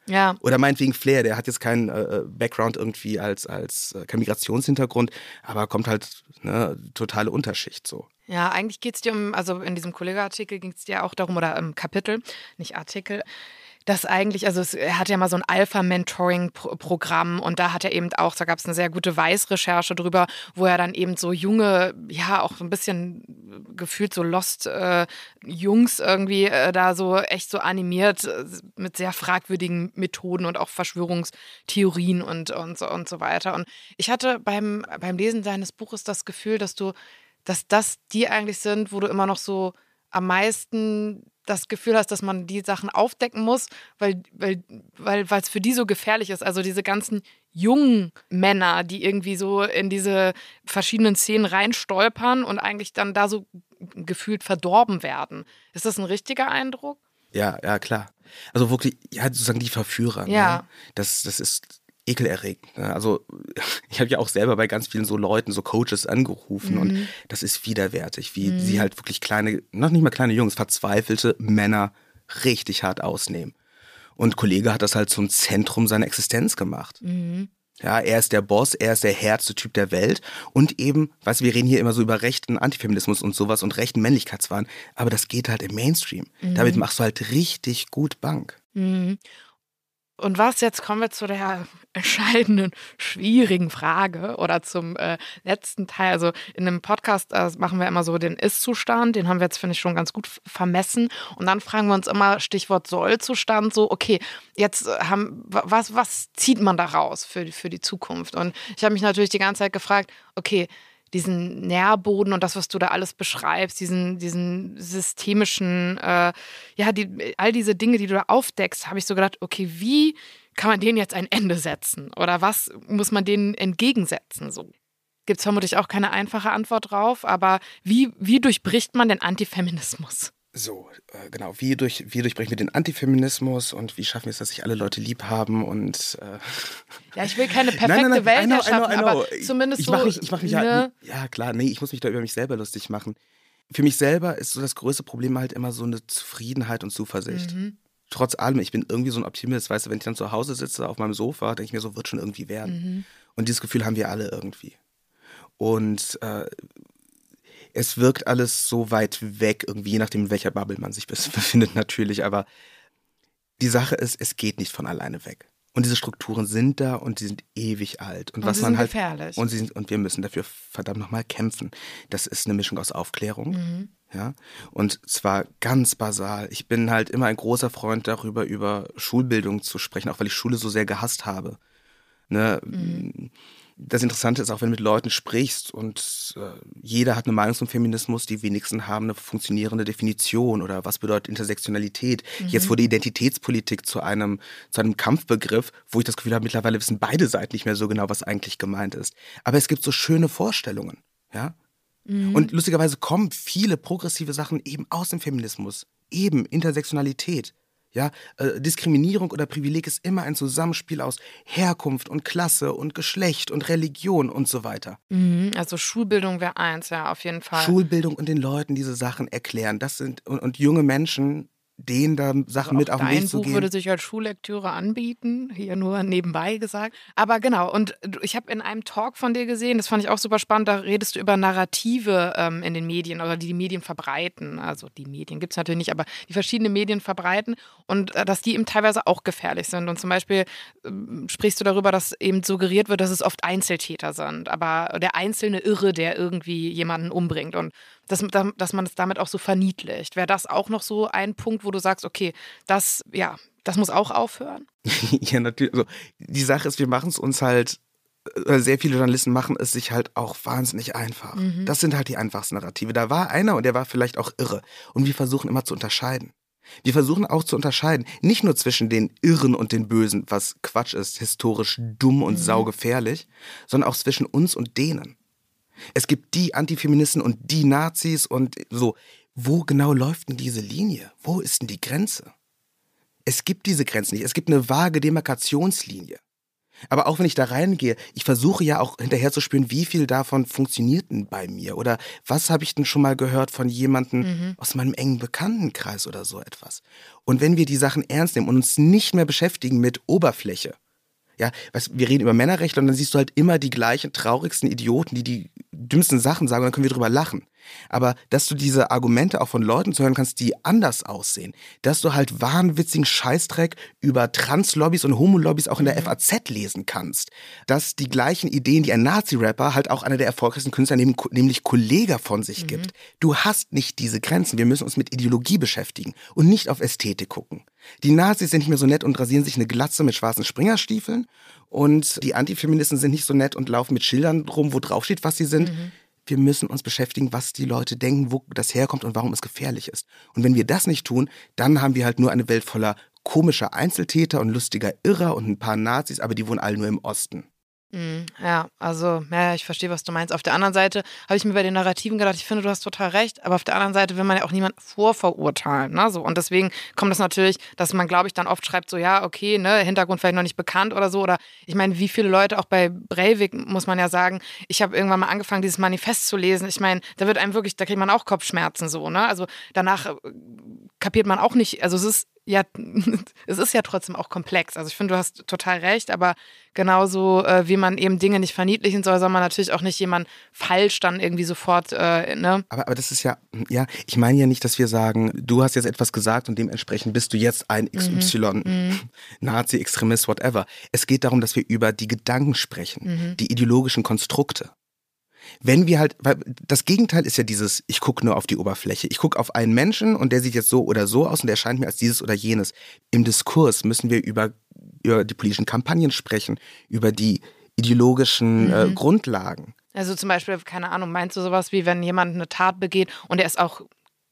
Ja. Oder meinetwegen Flair, der hat jetzt keinen äh, äh Background irgendwie als, als äh, kein Migrationshintergrund, aber kommt halt eine totale Unterschicht so. Ja, eigentlich geht es dir um, also in diesem Kollegeartikel ging es dir auch darum, oder im Kapitel, nicht Artikel, dass eigentlich, also es, er hat ja mal so ein Alpha-Mentoring-Programm und da hat er eben auch, da gab es eine sehr gute Weiß-Recherche drüber, wo er dann eben so junge, ja, auch so ein bisschen gefühlt so Lost-Jungs äh, irgendwie äh, da so echt so animiert äh, mit sehr fragwürdigen Methoden und auch Verschwörungstheorien und, und, so, und so weiter. Und ich hatte beim, beim Lesen seines Buches das Gefühl, dass du, dass das die eigentlich sind, wo du immer noch so am meisten das Gefühl hast, dass man die Sachen aufdecken muss, weil weil weil es für die so gefährlich ist. Also diese ganzen jungen Männer, die irgendwie so in diese verschiedenen Szenen reinstolpern und eigentlich dann da so gefühlt verdorben werden. Ist das ein richtiger Eindruck? Ja, ja, klar. Also wirklich, ja, sozusagen die Verführer. Ja. Ne? Das, das ist ekelerregend. Ne? Also ich habe ja auch selber bei ganz vielen so Leuten, so Coaches angerufen mhm. und das ist widerwärtig, wie mhm. sie halt wirklich kleine, noch nicht mal kleine Jungs, verzweifelte Männer richtig hart ausnehmen. Und Kollege hat das halt zum Zentrum seiner Existenz gemacht. Mhm. Ja, er ist der Boss, er ist der härteste Typ der Welt und eben, weißt du, wir reden hier immer so über rechten Antifeminismus und sowas und rechten Männlichkeitswahn, aber das geht halt im Mainstream. Mhm. Damit machst du halt richtig gut Bank. Mhm. Und was, jetzt kommen wir zu der entscheidenden, schwierigen Frage oder zum äh, letzten Teil. Also in einem Podcast äh, machen wir immer so den Ist-Zustand, den haben wir jetzt, finde ich, schon ganz gut vermessen. Und dann fragen wir uns immer, Stichwort Soll-Zustand, so, okay, jetzt äh, haben, was, was zieht man daraus für, für die Zukunft? Und ich habe mich natürlich die ganze Zeit gefragt, okay, diesen Nährboden und das, was du da alles beschreibst, diesen, diesen systemischen, äh, ja, die, all diese Dinge, die du da aufdeckst, habe ich so gedacht, okay, wie kann man denen jetzt ein Ende setzen? Oder was muss man denen entgegensetzen? So. Gibt es vermutlich auch keine einfache Antwort drauf, aber wie, wie durchbricht man den Antifeminismus? So, äh, genau. Wie, durch, wie durchbrechen wir den Antifeminismus und wie schaffen wir es, dass sich alle Leute lieb haben und. Äh ja, ich will keine perfekte nein, nein, nein, Welt know, erschaffen, I know, I know. aber zumindest ich so. Mach mich, ich mache mich ne? ja, ja, klar, nee, ich muss mich da über mich selber lustig machen. Für mich selber ist so das größte Problem halt immer so eine Zufriedenheit und Zuversicht. Mhm. Trotz allem, ich bin irgendwie so ein Optimist, weißt du, wenn ich dann zu Hause sitze auf meinem Sofa, denke ich mir so, wird schon irgendwie werden. Mhm. Und dieses Gefühl haben wir alle irgendwie. Und äh, es wirkt alles so weit weg, irgendwie, je nachdem, in welcher Bubble man sich befindet, natürlich. Aber die Sache ist, es geht nicht von alleine weg. Und diese Strukturen sind da und die sind ewig alt. Und, und was man halt gefährlich. und sie sind und wir müssen dafür verdammt nochmal kämpfen. Das ist eine Mischung aus Aufklärung, mhm. ja, und zwar ganz basal. Ich bin halt immer ein großer Freund darüber, über Schulbildung zu sprechen, auch weil ich Schule so sehr gehasst habe. Ne? Mhm das Interessante ist auch, wenn du mit Leuten sprichst und äh, jeder hat eine Meinung zum Feminismus, die wenigsten haben eine funktionierende Definition oder was bedeutet Intersektionalität. Mhm. Jetzt wurde Identitätspolitik zu einem, zu einem Kampfbegriff, wo ich das Gefühl habe, mittlerweile wissen beide Seiten nicht mehr so genau, was eigentlich gemeint ist. Aber es gibt so schöne Vorstellungen, ja. Mhm. Und lustigerweise kommen viele progressive Sachen eben aus dem Feminismus, eben Intersektionalität. Ja, äh, Diskriminierung oder Privileg ist immer ein Zusammenspiel aus Herkunft und Klasse und Geschlecht und Religion und so weiter. Mhm, also Schulbildung wäre eins, ja, auf jeden Fall. Schulbildung und den Leuten diese Sachen erklären. Das sind und, und junge Menschen denen da Sachen also mit auf den Weg zu Buch gehen. würde sich als Schullektüre anbieten, hier nur nebenbei gesagt. Aber genau, und ich habe in einem Talk von dir gesehen, das fand ich auch super spannend, da redest du über Narrative ähm, in den Medien oder die die Medien verbreiten. Also die Medien gibt es natürlich nicht, aber die verschiedenen Medien verbreiten und äh, dass die eben teilweise auch gefährlich sind. Und zum Beispiel äh, sprichst du darüber, dass eben suggeriert wird, dass es oft Einzeltäter sind, aber der einzelne Irre, der irgendwie jemanden umbringt. Und dass, dass man es damit auch so verniedlicht. Wäre das auch noch so ein Punkt, wo du sagst, okay, das, ja, das muss auch aufhören? ja, natürlich. Also, die Sache ist, wir machen es uns halt, äh, sehr viele Journalisten machen es sich halt auch wahnsinnig einfach. Mhm. Das sind halt die einfachsten Narrative. Da war einer und der war vielleicht auch irre. Und wir versuchen immer zu unterscheiden. Wir versuchen auch zu unterscheiden, nicht nur zwischen den Irren und den Bösen, was Quatsch ist, historisch dumm und mhm. saugefährlich, sondern auch zwischen uns und denen. Es gibt die Antifeministen und die Nazis und so. Wo genau läuft denn diese Linie? Wo ist denn die Grenze? Es gibt diese Grenze nicht. Es gibt eine vage Demarkationslinie. Aber auch wenn ich da reingehe, ich versuche ja auch hinterher zu spüren, wie viel davon funktioniert denn bei mir? Oder was habe ich denn schon mal gehört von jemandem mhm. aus meinem engen Bekanntenkreis oder so etwas? Und wenn wir die Sachen ernst nehmen und uns nicht mehr beschäftigen mit Oberfläche, ja, was, wir reden über Männerrechte und dann siehst du halt immer die gleichen traurigsten Idioten, die die dümmsten Sachen sagen und dann können wir drüber lachen. Aber dass du diese Argumente auch von Leuten zu hören kannst, die anders aussehen, dass du halt wahnwitzigen Scheißdreck über Trans-Lobbys und Homo-Lobbys auch in der mhm. FAZ lesen kannst, dass die gleichen Ideen, die ein Nazi-Rapper halt auch einer der erfolgreichsten Künstler, nämlich Kollega von sich mhm. gibt. Du hast nicht diese Grenzen. Wir müssen uns mit Ideologie beschäftigen und nicht auf Ästhetik gucken. Die Nazis sind nicht mehr so nett und rasieren sich eine Glatze mit schwarzen Springerstiefeln und die Antifeministen sind nicht so nett und laufen mit Schildern rum, wo drauf steht, was sie sind. Mhm wir müssen uns beschäftigen, was die Leute denken, wo das herkommt und warum es gefährlich ist. Und wenn wir das nicht tun, dann haben wir halt nur eine Welt voller komischer Einzeltäter und lustiger Irrer und ein paar Nazis, aber die wohnen alle nur im Osten. Mhm, ja, also, ja, ich verstehe, was du meinst. Auf der anderen Seite habe ich mir bei den Narrativen gedacht, ich finde, du hast total recht, aber auf der anderen Seite will man ja auch niemanden vorverurteilen. Ne? So, und deswegen kommt das natürlich, dass man, glaube ich, dann oft schreibt, so, ja, okay, ne, Hintergrund vielleicht noch nicht bekannt oder so. Oder ich meine, wie viele Leute auch bei Breivik, muss man ja sagen, ich habe irgendwann mal angefangen, dieses Manifest zu lesen. Ich meine, da wird einem wirklich, da kriegt man auch Kopfschmerzen so, ne? Also danach äh, kapiert man auch nicht, also es ist ja, es ist ja trotzdem auch komplex. Also ich finde, du hast total recht, aber genauso äh, wie man eben Dinge nicht verniedlichen soll, soll man natürlich auch nicht jemanden falsch dann irgendwie sofort, äh, ne? Aber, aber das ist ja, ja, ich meine ja nicht, dass wir sagen, du hast jetzt etwas gesagt und dementsprechend bist du jetzt ein XY, mhm. mhm. Nazi, Extremist, whatever. Es geht darum, dass wir über die Gedanken sprechen, mhm. die ideologischen Konstrukte. Wenn wir halt, weil das Gegenteil ist ja dieses, ich gucke nur auf die Oberfläche. Ich gucke auf einen Menschen und der sieht jetzt so oder so aus und der erscheint mir als dieses oder jenes. Im Diskurs müssen wir über, über die politischen Kampagnen sprechen, über die ideologischen äh, mhm. äh, Grundlagen. Also zum Beispiel, keine Ahnung, meinst du sowas wie, wenn jemand eine Tat begeht und er ist auch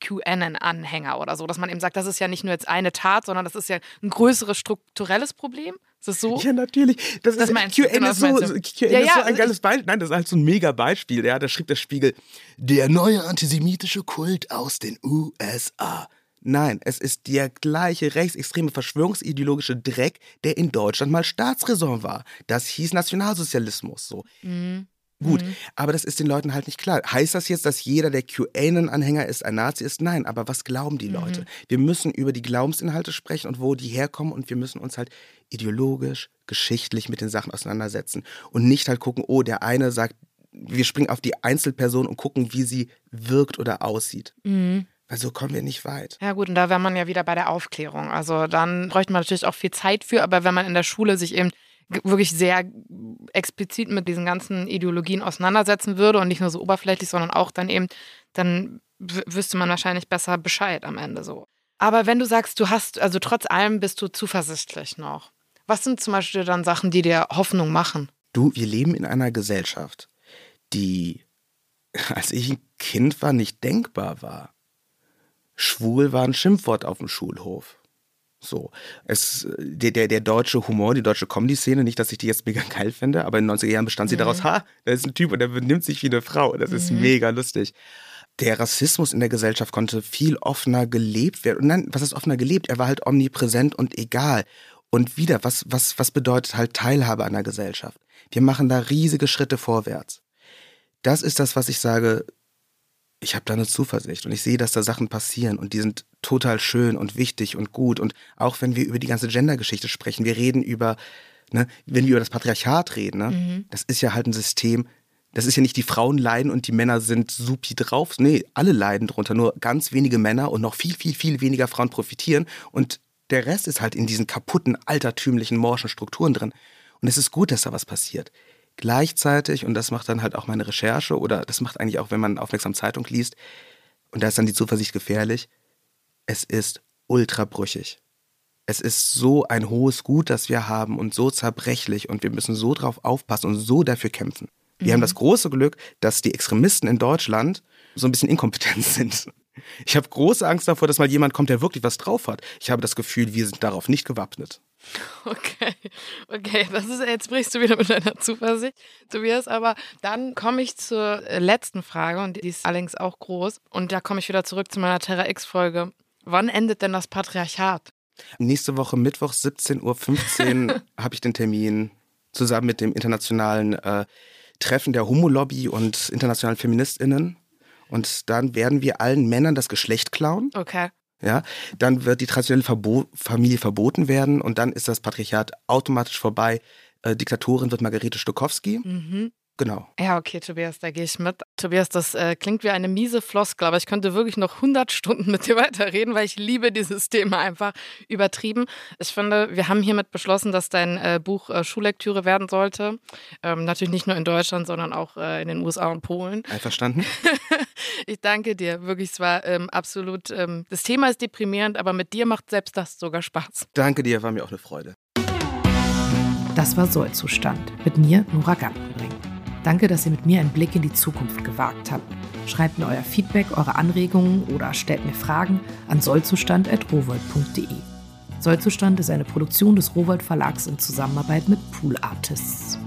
QAnon-Anhänger oder so, dass man eben sagt, das ist ja nicht nur jetzt eine Tat, sondern das ist ja ein größeres strukturelles Problem? Ist das so? Ja, natürlich. Das, das ist, meinst QN genau, ist so, QN ja, ist so ein geiles Beispiel. Nein, das ist halt so ein mega Beispiel. Ja, da schrieb der Spiegel, der neue antisemitische Kult aus den USA. Nein, es ist der gleiche rechtsextreme verschwörungsideologische Dreck, der in Deutschland mal Staatsräson war. Das hieß Nationalsozialismus. So. Mhm. Gut, mhm. aber das ist den Leuten halt nicht klar. Heißt das jetzt, dass jeder, der QAnon-Anhänger ist, ein Nazi ist? Nein, aber was glauben die Leute? Mhm. Wir müssen über die Glaubensinhalte sprechen und wo die herkommen und wir müssen uns halt ideologisch, geschichtlich mit den Sachen auseinandersetzen und nicht halt gucken, oh, der eine sagt, wir springen auf die Einzelperson und gucken, wie sie wirkt oder aussieht. Mhm. Weil so kommen wir nicht weit. Ja gut, und da wäre man ja wieder bei der Aufklärung. Also dann bräuchte man natürlich auch viel Zeit für, aber wenn man in der Schule sich eben wirklich sehr explizit mit diesen ganzen Ideologien auseinandersetzen würde und nicht nur so oberflächlich, sondern auch dann eben, dann wüsste man wahrscheinlich besser Bescheid am Ende so. Aber wenn du sagst, du hast, also trotz allem bist du zuversichtlich noch. Was sind zum Beispiel dann Sachen, die dir Hoffnung machen? Du, wir leben in einer Gesellschaft, die, als ich ein Kind war, nicht denkbar war. Schwul war ein Schimpfwort auf dem Schulhof. So. Es, der, der, der deutsche Humor, die deutsche Comedy-Szene, nicht, dass ich die jetzt mega geil finde, aber in den 90er Jahren bestand sie mhm. daraus, ha, da ist ein Typ und der benimmt sich wie eine Frau. Das ist mhm. mega lustig. Der Rassismus in der Gesellschaft konnte viel offener gelebt werden. Und nein, was ist offener gelebt? Er war halt omnipräsent und egal. Und wieder, was, was, was bedeutet halt Teilhabe an der Gesellschaft? Wir machen da riesige Schritte vorwärts. Das ist das, was ich sage, ich habe da eine Zuversicht und ich sehe, dass da Sachen passieren und die sind total schön und wichtig und gut. Und auch wenn wir über die ganze Gender-Geschichte sprechen, wir reden über, ne, wenn wir über das Patriarchat reden, ne, mhm. das ist ja halt ein System, das ist ja nicht die Frauen leiden und die Männer sind supi drauf. Nee, alle leiden drunter. Nur ganz wenige Männer und noch viel, viel, viel weniger Frauen profitieren. Und der Rest ist halt in diesen kaputten, altertümlichen, morschen Strukturen drin. Und es ist gut, dass da was passiert. Gleichzeitig, und das macht dann halt auch meine Recherche, oder das macht eigentlich auch, wenn man aufmerksam Zeitung liest, und da ist dann die Zuversicht gefährlich, es ist ultrabrüchig. Es ist so ein hohes Gut, das wir haben und so zerbrechlich und wir müssen so drauf aufpassen und so dafür kämpfen. Wir mhm. haben das große Glück, dass die Extremisten in Deutschland so ein bisschen inkompetent sind. Ich habe große Angst davor, dass mal jemand kommt, der wirklich was drauf hat. Ich habe das Gefühl, wir sind darauf nicht gewappnet. Okay, okay, das ist, jetzt brichst du wieder mit deiner Zuversicht, Tobias, aber dann komme ich zur letzten Frage und die ist allerdings auch groß und da komme ich wieder zurück zu meiner Terra X-Folge. Wann endet denn das Patriarchat? Nächste Woche Mittwoch 17.15 Uhr habe ich den Termin. zusammen mit dem internationalen äh, Treffen der Homo-Lobby und internationalen FeministInnen. Und dann werden wir allen Männern das Geschlecht klauen. Okay. Ja, dann wird die traditionelle Verbo Familie verboten werden und dann ist das Patriarchat automatisch vorbei. Äh, Diktatorin wird Margarete Stokowski. Mhm. Genau. Ja, okay, Tobias, da gehe ich mit. Tobias, das äh, klingt wie eine miese Floskel, aber ich könnte wirklich noch 100 Stunden mit dir weiterreden, weil ich liebe dieses Thema einfach übertrieben. Ich finde, wir haben hiermit beschlossen, dass dein äh, Buch äh, Schullektüre werden sollte. Ähm, natürlich nicht nur in Deutschland, sondern auch äh, in den USA und Polen. Einverstanden. ich danke dir. Wirklich, es war ähm, absolut, ähm, das Thema ist deprimierend, aber mit dir macht selbst das sogar Spaß. Danke dir, war mir auch eine Freude. Das war Sollzustand mit mir, Nora Gantenbrink. Danke, dass ihr mit mir einen Blick in die Zukunft gewagt habt. Schreibt mir euer Feedback, eure Anregungen oder stellt mir Fragen an sollzustand.rowold.de. Sollzustand ist eine Produktion des Rowold Verlags in Zusammenarbeit mit Pool Artists.